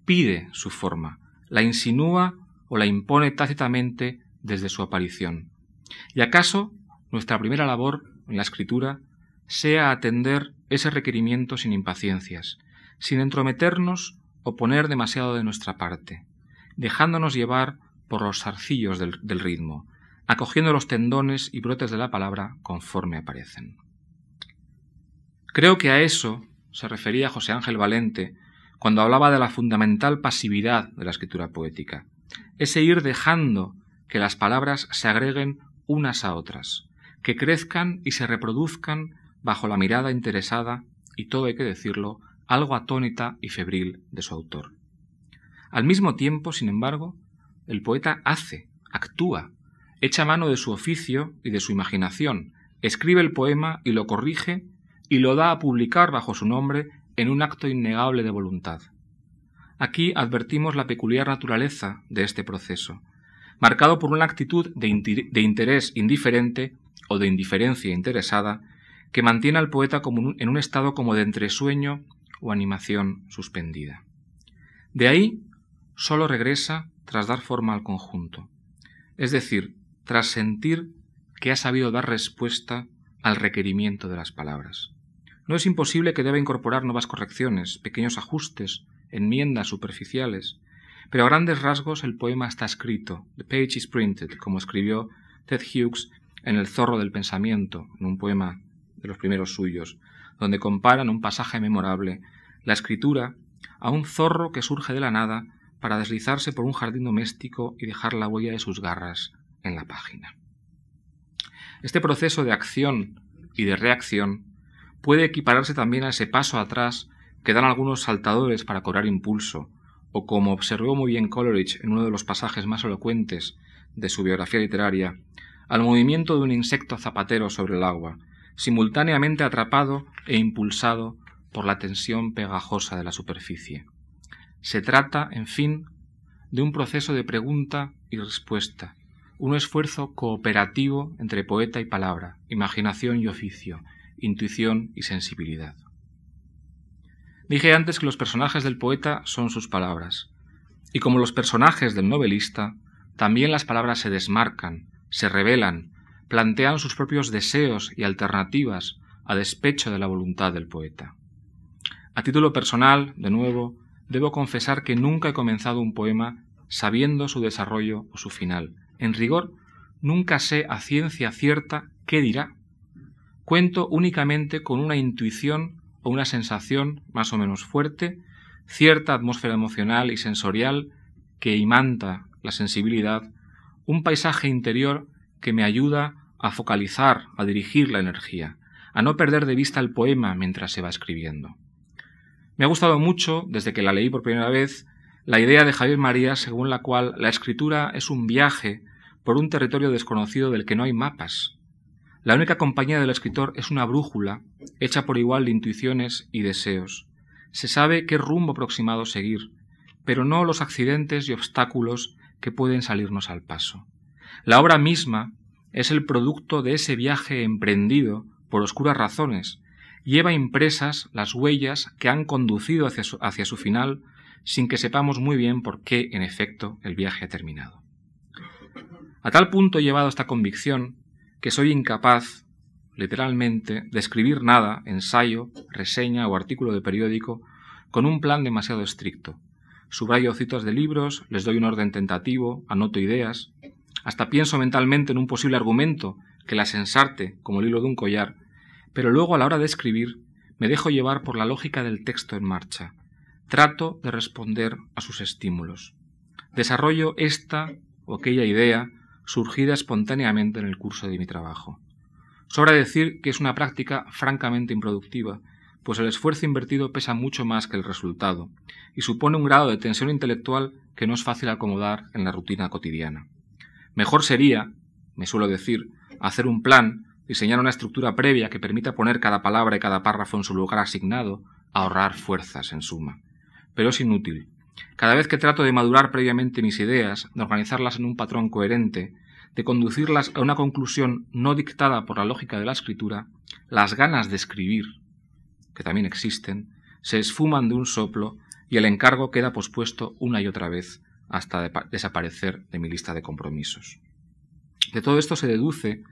S2: pide su forma, la insinúa o la impone tácitamente desde su aparición. ¿Y acaso nuestra primera labor en la escritura sea atender ese requerimiento sin impaciencias, sin entrometernos o poner demasiado de nuestra parte, dejándonos llevar por los zarcillos del, ritmo, acogiendo los tendones y brotes de la palabra conforme aparecen. Creo que a eso se refería José Ángel Valente cuando hablaba de la fundamental pasividad de la escritura poética, ese ir dejando que las palabras se agreguen unas a otras, que crezcan y se reproduzcan bajo la mirada interesada y todo hay que decirlo, algo atónita y febril de su autor. Al mismo tiempo, sin embargo, el poeta hace, actúa, echa mano de su oficio y de su imaginación, escribe el poema y lo corrige y lo da a publicar bajo su nombre en un acto innegable de voluntad. Aquí advertimos la peculiar naturaleza de este proceso, marcado por una actitud de, interés indiferente o de indiferencia interesada que mantiene al poeta en un estado como de entresueño o animación suspendida. De ahí sólo regresa tras dar forma al conjunto, es decir, tras sentir que ha sabido dar respuesta al requerimiento de las palabras. No es imposible que deba incorporar nuevas correcciones, pequeños ajustes, enmiendas superficiales, pero a grandes rasgos el poema está escrito, the page is printed, como escribió Ted Hughes en El zorro del pensamiento, en un poema de los primeros suyos, donde comparan un pasaje memorable, la escritura, a un zorro que surge de la nada para deslizarse por un jardín doméstico y dejar la huella de sus garras en la página. Este proceso de acción y de reacción puede equipararse también a ese paso atrás que dan algunos saltadores para cobrar impulso, o como observó muy bien Coleridge en uno de los pasajes más elocuentes de su biografía literaria, al movimiento de un insecto zapatero sobre el agua, simultáneamente atrapado e impulsado por la tensión pegajosa de la superficie. Se trata, en fin, de un proceso de pregunta y respuesta, un esfuerzo cooperativo entre poeta y palabra, imaginación y oficio, intuición y sensibilidad. Dije antes que los personajes del poeta son sus palabras, y como los personajes del novelista, también las palabras se desmarcan, se revelan, plantean sus propios deseos y alternativas a despecho de la voluntad del poeta. A título personal, de nuevo, debo confesar que nunca he comenzado un poema sabiendo su desarrollo o su final. En rigor, nunca sé a ciencia cierta qué dirá. Cuento únicamente con una intuición o una sensación más o menos fuerte, cierta atmósfera emocional y sensorial que imanta la sensibilidad, un paisaje interior que me ayuda a focalizar, a dirigir la energía, a no perder de vista el poema mientras se va escribiendo. Me ha gustado mucho, desde que la leí por primera vez, la idea de Javier María según la cual la escritura es un viaje por un territorio desconocido del que no hay mapas. La única compañía del escritor es una brújula, hecha por igual de intuiciones y deseos. Se sabe qué rumbo aproximado seguir, pero no los accidentes y obstáculos que pueden salirnos al paso. La obra misma es el producto de ese viaje emprendido por oscuras razones, lleva impresas las huellas que han conducido hacia su, final sin que sepamos muy bien por qué, en efecto, el viaje ha terminado. A tal punto llevado esta convicción que soy incapaz, literalmente, de escribir nada, ensayo, reseña o artículo de periódico, con un plan demasiado estricto. Subrayo citas de libros, les doy un orden tentativo, anoto ideas, hasta pienso mentalmente en un posible argumento que las ensarte como el hilo de un collar, pero luego a la hora de escribir me dejo llevar por la lógica del texto en marcha. Trato de responder a sus estímulos. Desarrollo esta o aquella idea surgida espontáneamente en el curso de mi trabajo. Sobra decir que es una práctica francamente improductiva, pues el esfuerzo invertido pesa mucho más que el resultado, y supone un grado de tensión intelectual que no es fácil acomodar en la rutina cotidiana. Mejor sería, me suelo decir, hacer un plan, diseñar una estructura previa que permita poner cada palabra y cada párrafo en su lugar asignado, ahorrar fuerzas en suma. Pero es inútil. Cada vez que trato de madurar previamente mis ideas, de organizarlas en un patrón coherente, de conducirlas a una conclusión no dictada por la lógica de la escritura, las ganas de escribir, que también existen, se esfuman de un soplo y el encargo queda pospuesto una y otra vez hasta desaparecer de mi lista de compromisos. De todo esto se deduce,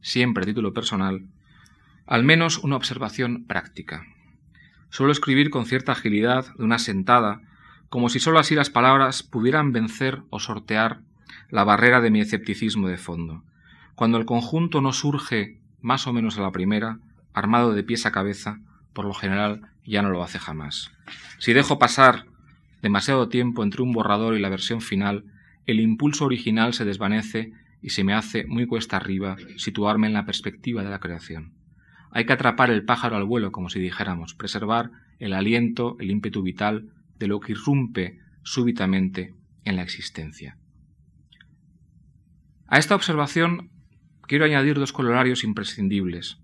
S2: siempre a título personal, al menos una observación práctica. Suelo escribir con cierta agilidad, de una sentada, como si sólo así las palabras pudieran vencer o sortear la barrera de mi escepticismo de fondo. cuando el conjunto no surge más o menos a la primera, armado de pies a cabeza, por lo general ya no lo hace jamás. Si dejo pasar demasiado tiempo entre un borrador y la versión final, el impulso original se desvanece y se me hace muy cuesta arriba situarme en la perspectiva de la creación. Hay que atrapar el pájaro al vuelo, como si dijéramos, preservar el aliento, el ímpetu vital de lo que irrumpe súbitamente en la existencia. A esta observación quiero añadir dos colorarios imprescindibles,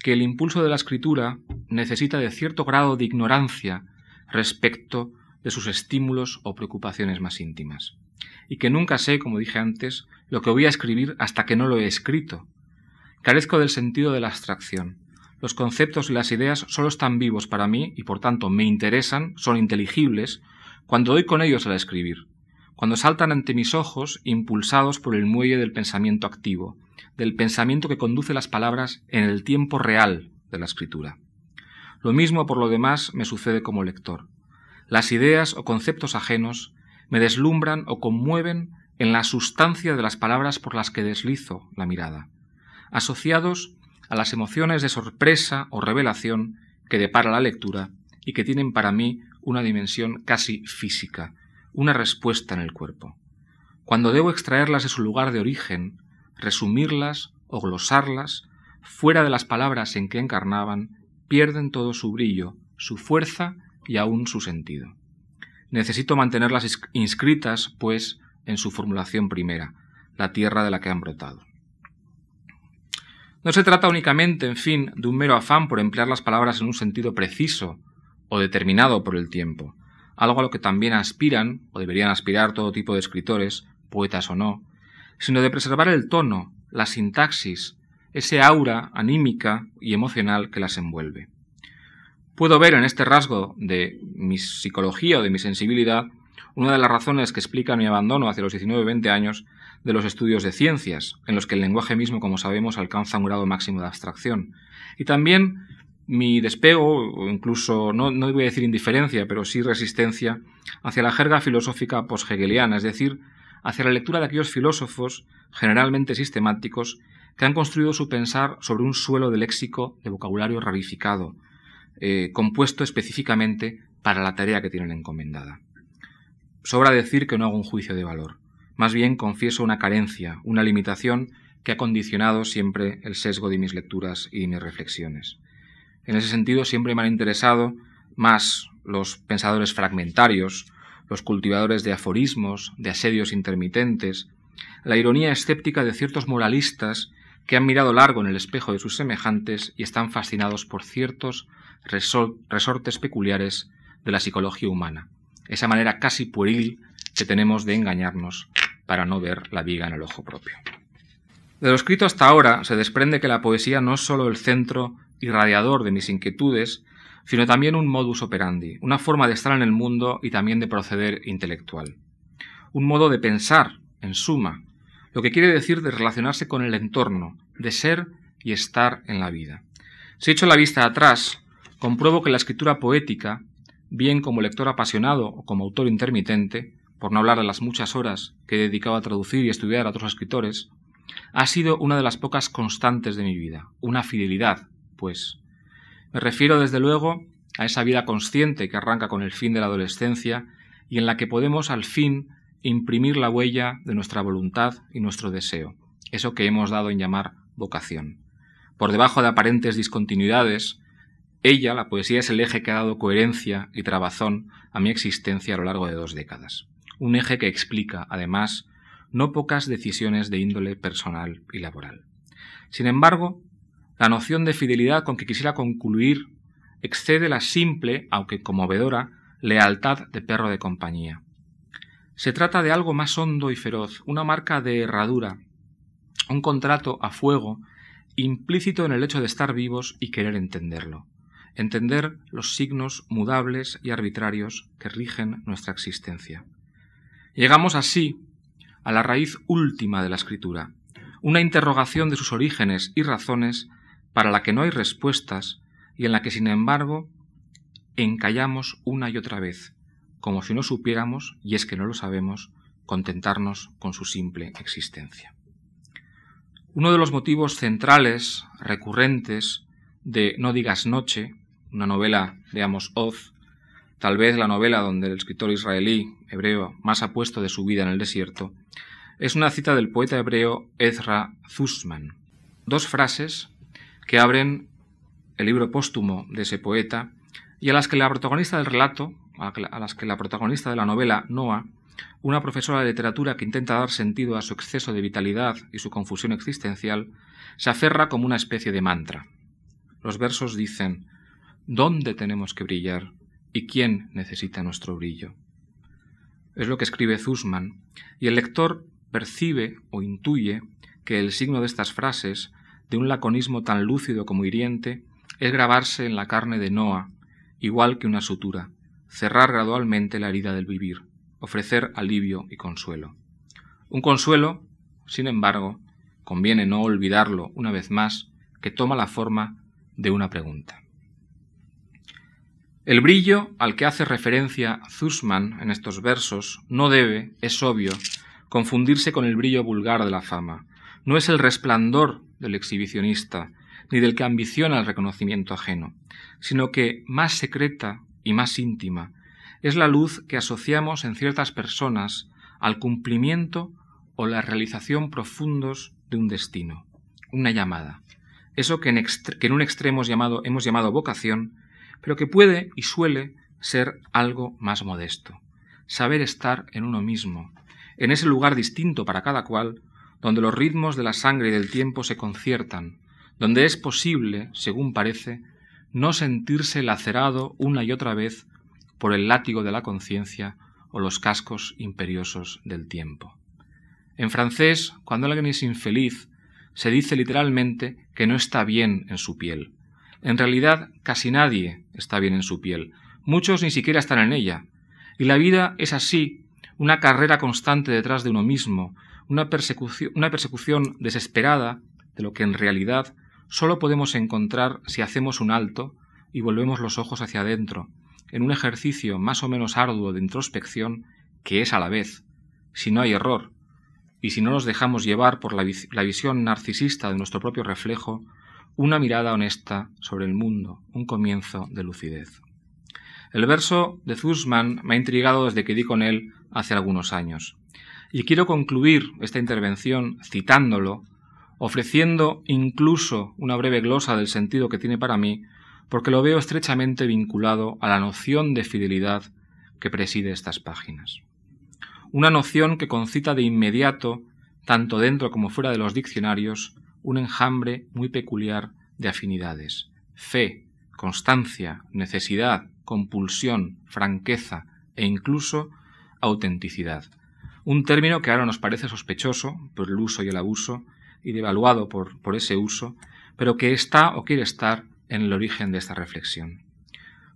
S2: que el impulso de la escritura necesita de cierto grado de ignorancia respecto de sus estímulos o preocupaciones más íntimas, y que nunca sé, como dije antes, lo que voy a escribir hasta que no lo he escrito. Carezco del sentido de la abstracción. Los conceptos y las ideas solo están vivos para mí y por tanto me interesan, son inteligibles, cuando doy con ellos al escribir, cuando saltan ante mis ojos impulsados por el muelle del pensamiento activo, del pensamiento que conduce las palabras en el tiempo real de la escritura. Lo mismo por lo demás me sucede como lector. Las ideas o conceptos ajenos me deslumbran o conmueven en la sustancia de las palabras por las que deslizo la mirada, asociados a las emociones de sorpresa o revelación que depara la lectura y que tienen para mí una dimensión casi física, una respuesta en el cuerpo. Cuando debo extraerlas de su lugar de origen, resumirlas o glosarlas, fuera de las palabras en que encarnaban, pierden todo su brillo, su fuerza y aún su sentido. Necesito mantenerlas inscritas, pues, en su formulación primera, la tierra de la que han brotado. No se trata únicamente, en fin, de un mero afán por emplear las palabras en un sentido preciso o determinado por el tiempo, algo a lo que también aspiran, o deberían aspirar todo tipo de escritores, poetas o no, sino de preservar el tono, la sintaxis, ese aura anímica y emocional que las envuelve. Puedo ver en este rasgo de mi psicología o de mi sensibilidad una de las razones que explican mi abandono hacia los 19-20 años de los estudios de ciencias, en los que el lenguaje mismo, como sabemos, alcanza un grado máximo de abstracción. Y también mi despego, o incluso, no, no voy a decir indiferencia, pero sí resistencia, hacia la jerga filosófica post-hegeliana, es decir, hacia la lectura de aquellos filósofos, generalmente sistemáticos, que han construido su pensar sobre un suelo de léxico de vocabulario rarificado, eh, compuesto específicamente para la tarea que tienen encomendada. Sobra decir que no hago un juicio de valor. Más bien confieso una carencia, una limitación que ha condicionado siempre el sesgo de mis lecturas y mis reflexiones. En ese sentido siempre me han interesado más los pensadores fragmentarios, los cultivadores de aforismos, de asedios intermitentes, la ironía escéptica de ciertos moralistas que han mirado largo en el espejo de sus semejantes y están fascinados por ciertos resortes peculiares de la psicología humana, esa manera casi pueril que tenemos de engañarnos para no ver la viga en el ojo propio. De lo escrito hasta ahora se desprende que la poesía no es sólo el centro irradiador de mis inquietudes, sino también un modus operandi, una forma de estar en el mundo y también de proceder intelectual. Un modo de pensar, en suma, lo que quiere decir de relacionarse con el entorno, de ser y estar en la vida. Si echo la vista atrás, compruebo que la escritura poética, bien como lector apasionado o como autor intermitente, por no hablar de las muchas horas que he dedicado a traducir y estudiar a otros escritores, ha sido una de las pocas constantes de mi vida, una fidelidad, pues, me refiero, desde luego, a esa vida consciente que arranca con el fin de la adolescencia y en la que podemos, al fin, imprimir la huella de nuestra voluntad y nuestro deseo, eso que hemos dado en llamar vocación. Por debajo de aparentes discontinuidades, ella, la poesía, es el eje que ha dado coherencia y trabazón a mi existencia a lo largo de dos décadas. Un eje que explica, además, no pocas decisiones de índole personal y laboral. Sin embargo, la noción de fidelidad con que quisiera concluir excede la simple, aunque conmovedora, lealtad de perro de compañía. Se trata de algo más hondo y feroz, una marca de herradura, un contrato a fuego implícito en el hecho de estar vivos y querer entenderlo, entender los signos mudables y arbitrarios que rigen nuestra existencia. Llegamos así a la raíz última de la escritura, una interrogación de sus orígenes y razones para la que no hay respuestas y en la que, sin embargo, encallamos una y otra vez, como si no supiéramos, y es que no lo sabemos, contentarnos con su simple existencia. Uno de los motivos centrales, recurrentes, de No digas noche, una novela de Amos Oz, tal vez la novela donde el escritor israelí, hebreo, más ha puesto de su vida en el desierto, es una cita del poeta hebreo Ezra Zussman. Dos frases que abren el libro póstumo de ese poeta y a las que la protagonista del relato, a las que la protagonista de la novela, Noah, una profesora de literatura que intenta dar sentido a su exceso de vitalidad y su confusión existencial, se aferra como una especie de mantra. Los versos dicen ¿Dónde tenemos que brillar? ¿Y quién necesita nuestro brillo? Es lo que escribe Zussman, y el lector percibe o intuye que el signo de estas frases, de un laconismo tan lúcido como hiriente, es grabarse en la carne de Noah, igual que una sutura, cerrar gradualmente la herida del vivir, ofrecer alivio y consuelo. Un consuelo, sin embargo, conviene no olvidarlo una vez más, que toma la forma de una pregunta. El brillo al que hace referencia Zussman en estos versos no debe, es obvio, confundirse con el brillo vulgar de la fama. No es el resplandor del exhibicionista, ni del que ambiciona el reconocimiento ajeno, sino que más secreta y más íntima es la luz que asociamos en ciertas personas al cumplimiento o la realización profundos de un destino, una llamada. Eso que en, un extremo hemos llamado vocación, pero que puede y suele ser algo más modesto. Saber estar en uno mismo, en ese lugar distinto para cada cual, donde los ritmos de la sangre y del tiempo se conciertan, donde es posible, según parece, no sentirse lacerado una y otra vez por el látigo de la conciencia o los cascos imperiosos del tiempo. En francés, cuando alguien es infeliz, se dice literalmente que no está bien en su piel. En realidad, casi nadie está bien en su piel. Muchos ni siquiera están en ella. Y la vida es así una carrera constante detrás de uno mismo, una persecución, una persecución desesperada de lo que en realidad solo podemos encontrar si hacemos un alto y volvemos los ojos hacia adentro, en un ejercicio más o menos arduo de introspección que es a la vez, si no hay error, y si no nos dejamos llevar por la, la visión narcisista de nuestro propio reflejo, una mirada honesta sobre el mundo, un comienzo de lucidez. El verso de Zussman me ha intrigado desde que di con él hace algunos años. Y quiero concluir esta intervención citándolo, ofreciendo incluso una breve glosa del sentido que tiene para mí, porque lo veo estrechamente vinculado a la noción de fidelidad que preside estas páginas. Una noción que concita de inmediato, tanto dentro como fuera de los diccionarios, un enjambre muy peculiar de afinidades. Fe, constancia, necesidad, compulsión, franqueza e incluso autenticidad. Un término que ahora nos parece sospechoso por el uso y el abuso y devaluado por, por ese uso, pero que está o quiere estar en el origen de esta reflexión.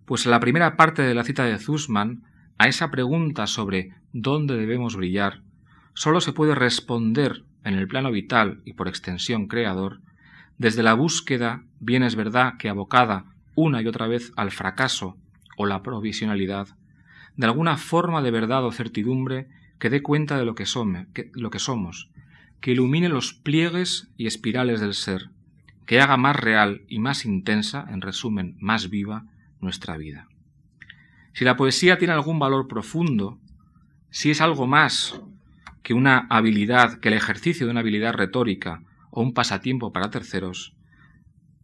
S2: Pues en la primera parte de la cita de Zussman, a esa pregunta sobre dónde debemos brillar, sólo se puede responder en el plano vital y por extensión creador, desde la búsqueda, bien es verdad que abocada una y otra vez al fracaso o la provisionalidad, de alguna forma de verdad o certidumbre que dé cuenta de lo que, somos, que ilumine los pliegues y espirales del ser, que haga más real y más intensa, en resumen, más viva, nuestra vida. Si la poesía tiene algún valor profundo, si es algo más que una habilidad, que el ejercicio de una habilidad retórica o un pasatiempo para terceros,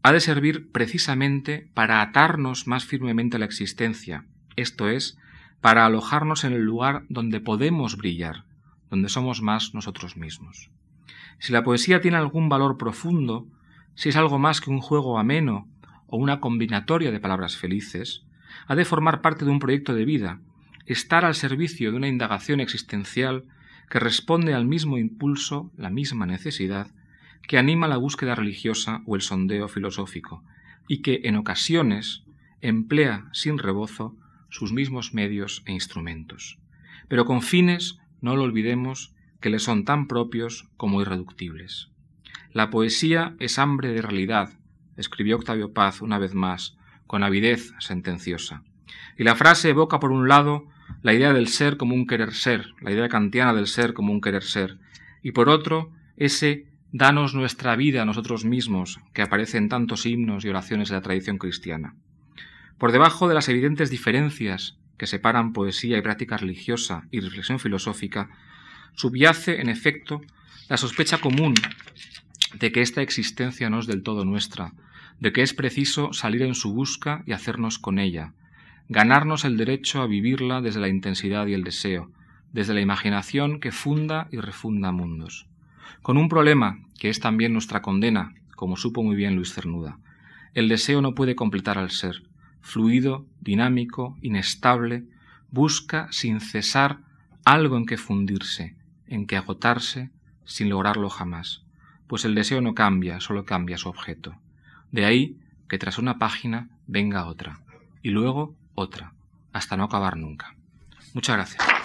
S2: ha de servir precisamente para atarnos más firmemente a la existencia, esto es, para alojarnos en el lugar donde podemos brillar, donde somos más nosotros mismos. Si la poesía tiene algún valor profundo, si es algo más que un juego ameno o una combinatoria de palabras felices, ha de formar parte de un proyecto de vida, estar al servicio de una indagación existencial que responde al mismo impulso, la misma necesidad, que anima la búsqueda religiosa o el sondeo filosófico, y que en ocasiones emplea sin rebozo sus mismos medios e instrumentos, pero con fines, no lo olvidemos, que le son tan propios como irreductibles. La poesía es hambre de realidad, escribió Octavio Paz una vez más, con avidez sentenciosa. Y la frase evoca por un lado la idea del ser como un querer ser, la idea kantiana del ser como un querer ser, y por otro ese Danos nuestra vida a nosotros mismos, que aparece en tantos himnos y oraciones de la tradición cristiana. Por debajo de las evidentes diferencias que separan poesía y práctica religiosa y reflexión filosófica, subyace, en efecto, la sospecha común de que esta existencia no es del todo nuestra, de que es preciso salir en su busca y hacernos con ella, ganarnos el derecho a vivirla desde la intensidad y el deseo, desde la imaginación que funda y refunda mundos con un problema que es también nuestra condena, como supo muy bien Luis Cernuda. El deseo no puede completar al ser. Fluido, dinámico, inestable, busca sin cesar algo en que fundirse, en que agotarse, sin lograrlo jamás, pues el deseo no cambia, solo cambia su objeto. De ahí que tras una página venga otra, y luego otra, hasta no acabar nunca. Muchas gracias.